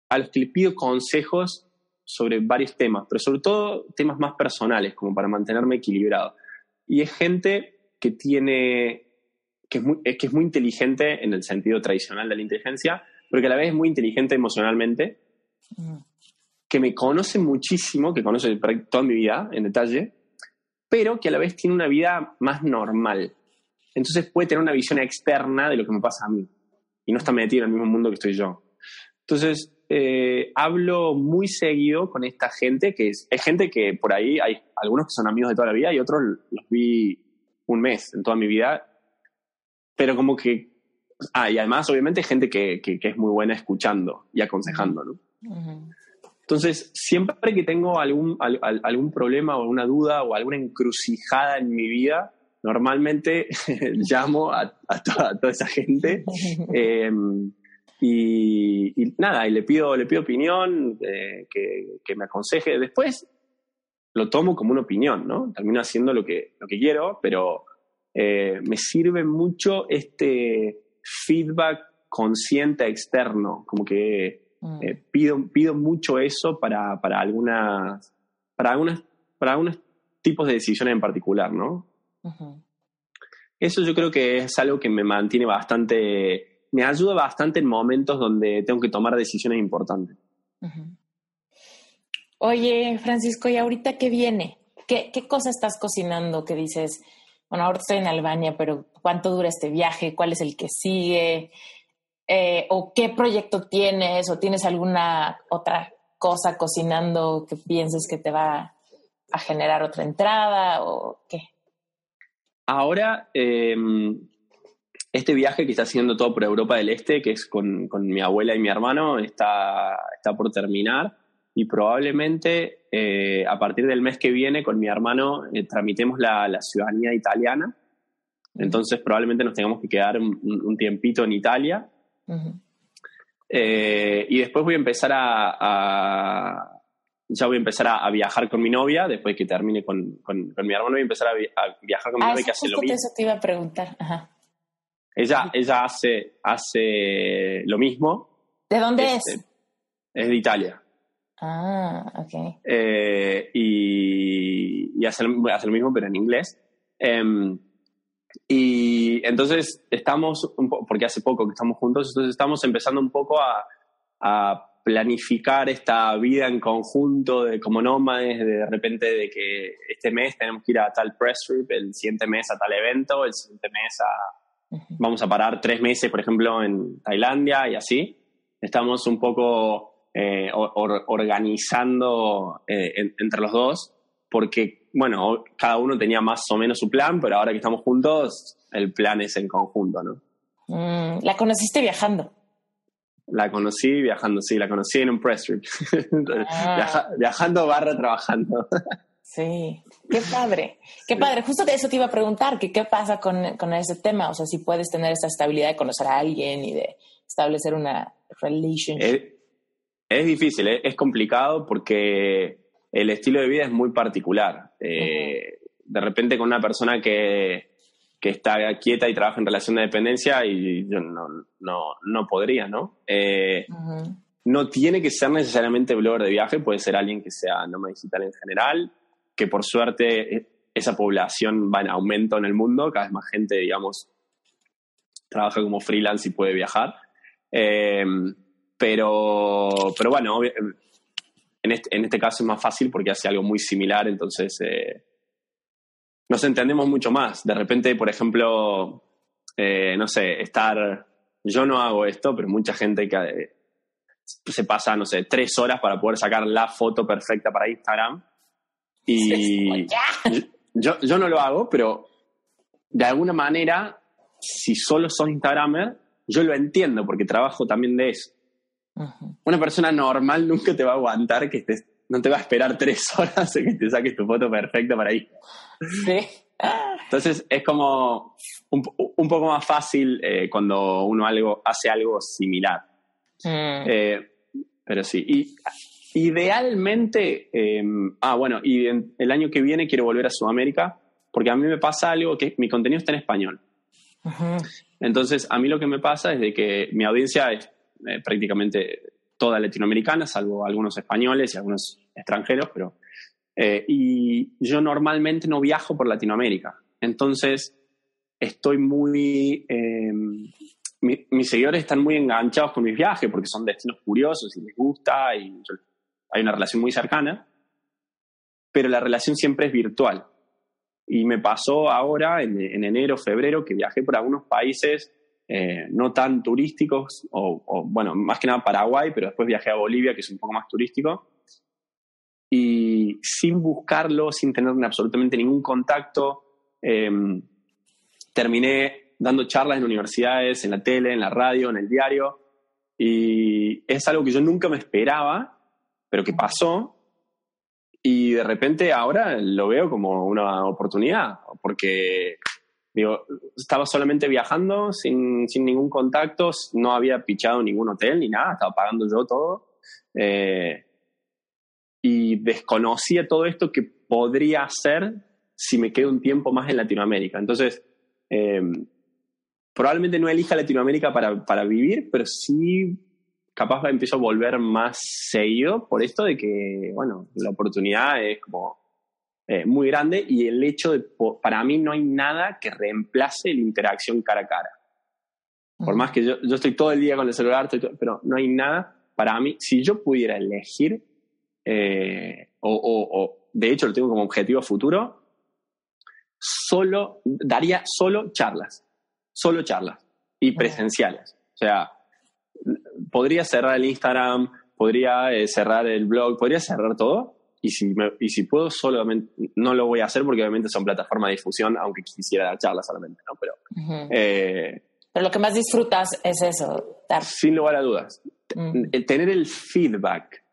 a los que le pido consejos sobre varios temas, pero sobre todo temas más personales, como para mantenerme equilibrado. Y es gente que tiene, que es muy, es que es muy inteligente en el sentido tradicional de la inteligencia, pero que a la vez es muy inteligente emocionalmente, que me conoce muchísimo, que conoce toda mi vida en detalle, pero que a la vez tiene una vida más normal. Entonces puede tener una visión externa de lo que me pasa a mí y no está metido en el mismo mundo que estoy yo. Entonces, eh, hablo muy seguido con esta gente, que es, es, gente que por ahí hay algunos que son amigos de toda la vida y otros los vi un mes en toda mi vida, pero como que... Ah, y además, obviamente, gente que, que, es muy buena escuchando y aconsejando, ¿no? Entonces, siempre que tengo algún, algún problema o alguna duda o alguna encrucijada en mi vida, normalmente llamo a, toda, esa gente em, y, nada, y le pido, le pido opinión, eh, que, me aconseje. Después lo tomo como una opinión, ¿no? Termino haciendo lo que, lo que quiero, pero eh, me sirve mucho este feedback consciente externo, como que Mm. Eh, pido, pido mucho eso para, para, algunas, para, algunas, para algunos tipos de decisiones en particular, ¿no? Eso yo creo que es algo que me mantiene bastante, me ayuda bastante en momentos donde tengo que tomar decisiones importantes. Oye, Francisco, ¿y ahorita qué viene? ¿Qué, ¿Qué cosa estás cocinando que dices, bueno, ahora estoy en Albania, pero ¿cuánto dura este viaje? ¿Cuál es el que sigue? Eh, o qué proyecto tienes o tienes alguna otra cosa cocinando que pienses que te va a generar otra entrada o qué? Ahora, em, este viaje que está haciendo todo por Europa del Este, que es con, mi abuela y mi hermano, está, está por terminar. Y probablemente eh, a partir del mes que viene con mi hermano eh, tramitemos la, ciudadanía italiana. Entonces probablemente nos tengamos que quedar un tiempito en Italia. Eh, y después voy a empezar a, ya voy a empezar a, viajar con mi novia, después que termine con, con, mi hermano, voy a empezar a, viajar con mi ah, novia que hace lo mismo. Eso te iba a preguntar. Ella, ella hace, hace lo mismo. ¿De dónde es? Este, es de Italia. Ah, ok. Eh, y, y hace, hace, lo mismo, pero en inglés. Em, y entonces estamos, un porque hace poco que estamos juntos, entonces estamos empezando un poco a, a planificar esta vida en conjunto de como nómades, de, repente de que este mes tenemos que ir a tal press trip, el siguiente mes a tal evento, el siguiente mes a, vamos a parar tres meses, por ejemplo, en Tailandia y así. Estamos un poco eh, organizando eh, entre los dos porque, bueno, cada uno tenía más o menos su plan, pero ahora que estamos juntos, el plan es en conjunto, ¿no? Mm, ¿La conociste viajando? La conocí viajando, sí, la conocí en un press trip. Ah. viajando barra trabajando. sí, qué padre, qué padre. Justo de eso te iba a preguntar, que qué pasa con, con ese tema, o sea, si puedes tener esa estabilidad de conocer a alguien y de establecer una relationship. Es, es difícil, es complicado porque el estilo de vida es muy particular. Eh, de repente con una persona que, está quieta y trabaja en relación de dependencia y yo no, no, podría, ¿no? Eh, no tiene que ser necesariamente blogger de viaje, puede ser alguien que sea nómada digital en general, que por suerte e, esa población va en aumento en el mundo, cada vez más gente, digamos, trabaja como freelance y puede viajar. Eh, pero, pero bueno, este, en este, caso es más fácil porque hace algo muy similar, entonces eh, nos entendemos mucho más. De repente, por ejemplo, eh, no sé, estar, yo no hago esto, pero mucha gente que eh, se pasa, no sé, tres horas para poder sacar la foto perfecta para Instagram. Y yo, yo no lo hago, pero de alguna manera, si solo son Instagramer, yo lo entiendo porque trabajo también de eso. Una persona normal nunca te va a aguantar que estés, no te va a esperar tres horas en que te saques tu foto perfecta para ahí. Sí. Entonces es como un, poco más fácil eh, cuando uno algo, hace algo similar. Mm. Eh, pero sí. Y idealmente, em, ah, bueno, y el año que viene quiero volver a Sudamérica porque a mí me pasa algo que mi contenido está en español. Entonces, a mí lo que me pasa es de que mi audiencia es eh, prácticamente toda latinoamericana, salvo algunos españoles y algunos extranjeros, pero... Eh, y yo normalmente no viajo por Latinoamérica. Entonces, estoy muy... Em, mis seguidores están muy enganchados con mis viajes porque son destinos curiosos y les gusta y hay una relación muy cercana, pero la relación siempre es virtual. Y me pasó ahora, en, enero, febrero, que viajé por algunos países eh, no tan turísticos, o, bueno, más que nada Paraguay, pero después viajé a Bolivia, que es un poco más turístico, y sin buscarlo, sin tener absolutamente ningún contacto, em, terminé dando charlas en universidades, en la tele, en la radio, en el diario, y es algo que yo nunca me esperaba, pero que pasó, y de repente ahora lo veo como una oportunidad, porque digo, estaba solamente viajando sin, ningún contacto, no había pichado ningún hotel ni nada, estaba pagando yo todo. Eh, y desconocía todo esto que podría hacer si me quedo un tiempo más en Latinoamérica. Entonces, eh, probablemente no elija Latinoamérica para, para vivir, pero sí capaz empiezo a volver más seguido por esto de que, bueno, la oportunidad es como eh, muy grande y el hecho de, para mí no hay nada que reemplace la interacción cara a cara. Por más que yo, yo estoy todo el día con el celular, pero no hay nada, para mí, si yo pudiera elegir, eh, o, o, de hecho lo tengo como objetivo futuro, solo, daría solo charlas, solo charlas y presenciales. O sea, podría cerrar el Instagram, podría eh, cerrar el blog, podría cerrar todo. Y si, y si puedo, solamente, no lo voy a hacer porque obviamente son plataformas de difusión, aunque quisiera dar charlas solamente, ¿no? Pero, eh, Pero lo que más disfrutas es eso, Sin lugar a dudas. Mm. Tener el feedback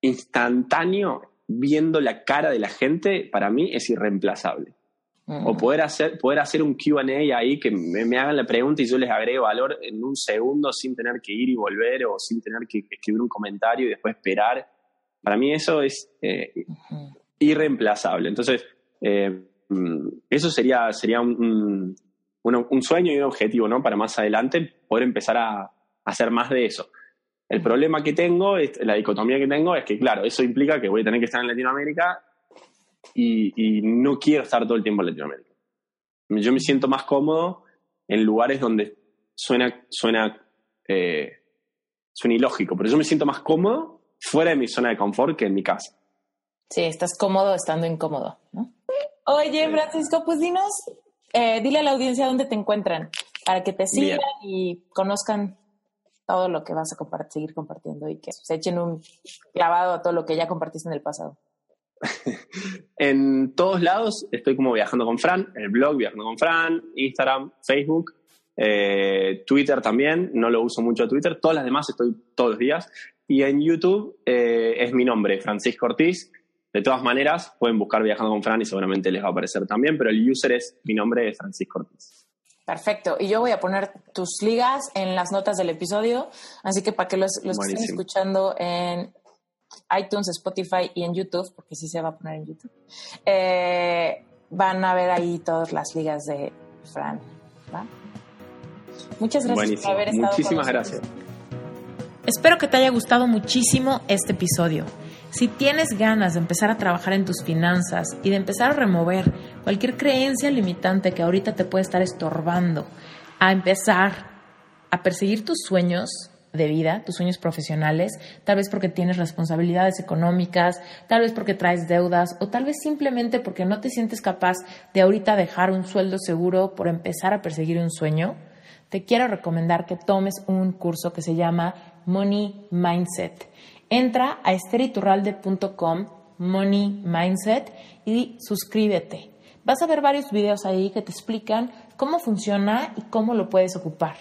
instantáneo viendo la cara de la gente, para mí es irreemplazable. O poder hacer, poder hacer un QA ahí que me, hagan la pregunta y yo les agrego valor en un segundo sin tener que ir y volver o sin tener que escribir un comentario y después esperar. Para mí eso es eh, irreemplazable. Entonces, eh, mm, eso sería, sería un, un, sueño y un objetivo ¿no? para más adelante poder empezar a, hacer más de eso. El problema que tengo, la dicotomía que tengo es que, claro, eso implica que voy a tener que estar en Latinoamérica y, no quiero estar todo el tiempo en Latinoamérica. Yo me siento más cómodo en lugares donde suena, suena, eh, suena ilógico, pero yo me siento más cómodo fuera de mi zona de confort que en mi casa. Sí, estás cómodo estando incómodo, ¿no? Oye, Francisco, pues dinos, eh, dile a la audiencia dónde te encuentran para que te sigan y conozcan todo lo que vas a seguir compartiendo y que se echen un clavado a todo lo que ya compartiste en el pasado. en todos lados estoy como viajando con Fran, el blog viajando con Fran, Instagram, Facebook, eh, Twitter también, no lo uso mucho Twitter, todas las demás estoy todos los días. Y en YouTube eh, es mi nombre, Francisco Ortiz. De todas maneras, pueden buscar Viajando con Fran y seguramente les va a aparecer también, pero el user es mi nombre, es Francisco Ortiz. Perfecto. Y yo voy a poner tus ligas en las notas del episodio, así que para que los, los estén escuchando en iTunes, Spotify y en YouTube, porque sí se va a poner en YouTube, eh, van a ver ahí todas las ligas de Fran. Muchas gracias por haber estado Muchísimas gracias. Espero que te haya gustado muchísimo este episodio. Si tienes ganas de empezar a trabajar en tus finanzas y de empezar a remover cualquier creencia limitante que ahorita te puede estar estorbando, a empezar a perseguir tus sueños, de vida, tus sueños profesionales, tal vez porque tienes responsabilidades económicas, tal vez porque traes deudas o tal vez simplemente porque no te sientes capaz de ahorita dejar un sueldo seguro por empezar a perseguir un sueño, te quiero recomendar que tomes un curso que se llama Money Mindset. Entra a esteriturralde.com, Money Mindset, y suscríbete. Vas a ver varios videos ahí que te explican cómo funciona y cómo lo puedes ocupar.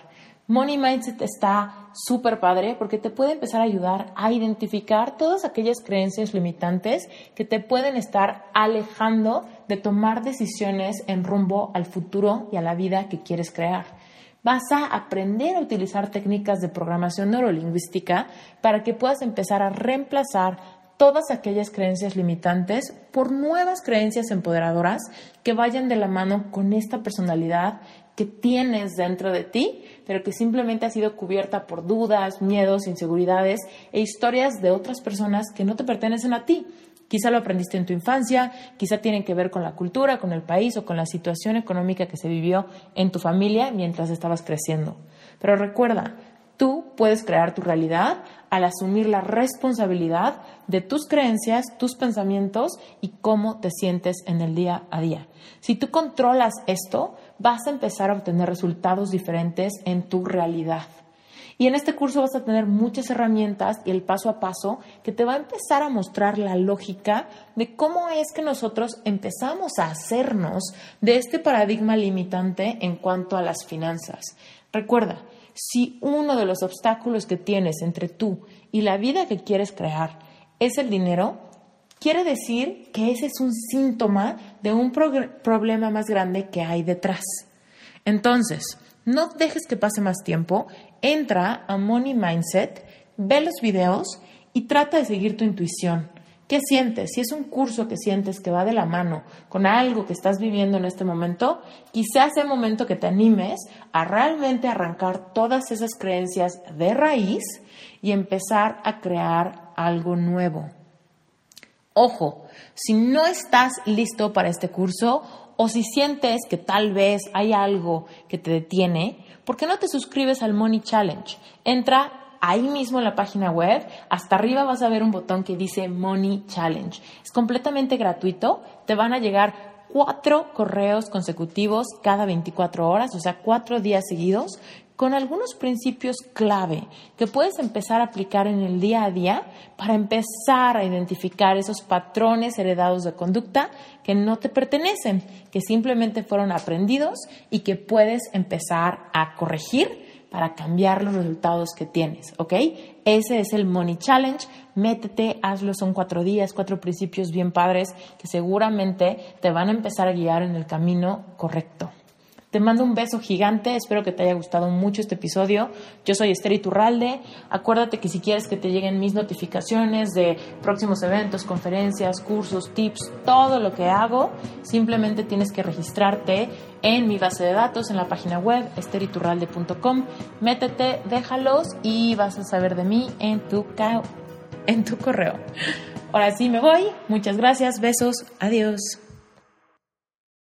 Money Mindset está súper padre porque te puede empezar a ayudar a identificar todas aquellas creencias limitantes que te pueden estar alejando de tomar decisiones en rumbo al futuro y a la vida que quieres crear. Vas a aprender a utilizar técnicas de programación neurolingüística para que puedas empezar a reemplazar todas aquellas creencias limitantes por nuevas creencias empoderadoras que vayan de la mano con esta personalidad que tienes dentro de ti, pero que simplemente ha sido cubierta por dudas, miedos, inseguridades e historias de otras personas que no te pertenecen a ti. Quizá lo aprendiste en tu infancia, quizá tienen que ver con la cultura, con el país o con la situación económica que se vivió en tu familia mientras estabas creciendo. Pero recuerda, tú puedes crear tu realidad al asumir la responsabilidad de tus creencias, tus pensamientos y cómo te sientes en el día a día. Si tú controlas esto, vas a empezar a obtener resultados diferentes en tu realidad. Y en este curso vas a tener muchas herramientas y el paso a paso que te va a empezar a mostrar la lógica de cómo es que nosotros empezamos a hacernos de este paradigma limitante en cuanto a las finanzas. Recuerda, si uno de los obstáculos que tienes entre tú y la vida que quieres crear es el dinero, quiere decir que ese es un síntoma de un problema más grande que hay detrás. Entonces, no dejes que pase más tiempo, entra a Money Mindset, ve los videos y trata de seguir tu intuición. ¿Qué sientes? Si es un curso que sientes que va de la mano con algo que estás viviendo en este momento, quizás sea el momento que te animes a realmente arrancar todas esas creencias de raíz y empezar a crear algo nuevo. Ojo, si no estás listo para este curso o si sientes que tal vez hay algo que te detiene, ¿por qué no te suscribes al Money Challenge? Entra ahí mismo en la página web, hasta arriba vas a ver un botón que dice Money Challenge. Es completamente gratuito, te van a llegar cuatro correos consecutivos cada 24 horas, o sea, cuatro días seguidos, con algunos principios clave que puedes empezar a aplicar en el día a día para empezar a identificar esos patrones heredados de conducta que no te pertenecen, que simplemente fueron aprendidos y que puedes empezar a corregir para cambiar los resultados que tienes, ¿ok? Ese es el Money Challenge. Métete, hazlo, son cuatro días, cuatro principios bien padres que seguramente te van a empezar a guiar en el camino correcto. Te mando un beso gigante, espero que te haya gustado mucho este episodio. Yo soy Esther Iturralde. Acuérdate que si quieres que te lleguen mis notificaciones de próximos eventos, conferencias, cursos, tips, todo lo que hago, simplemente tienes que registrarte en mi base de datos en la página web esteriturralde.com. Métete, déjalos y vas a saber de mí en tu, en tu correo. Ahora sí me voy. Muchas gracias, besos, adiós.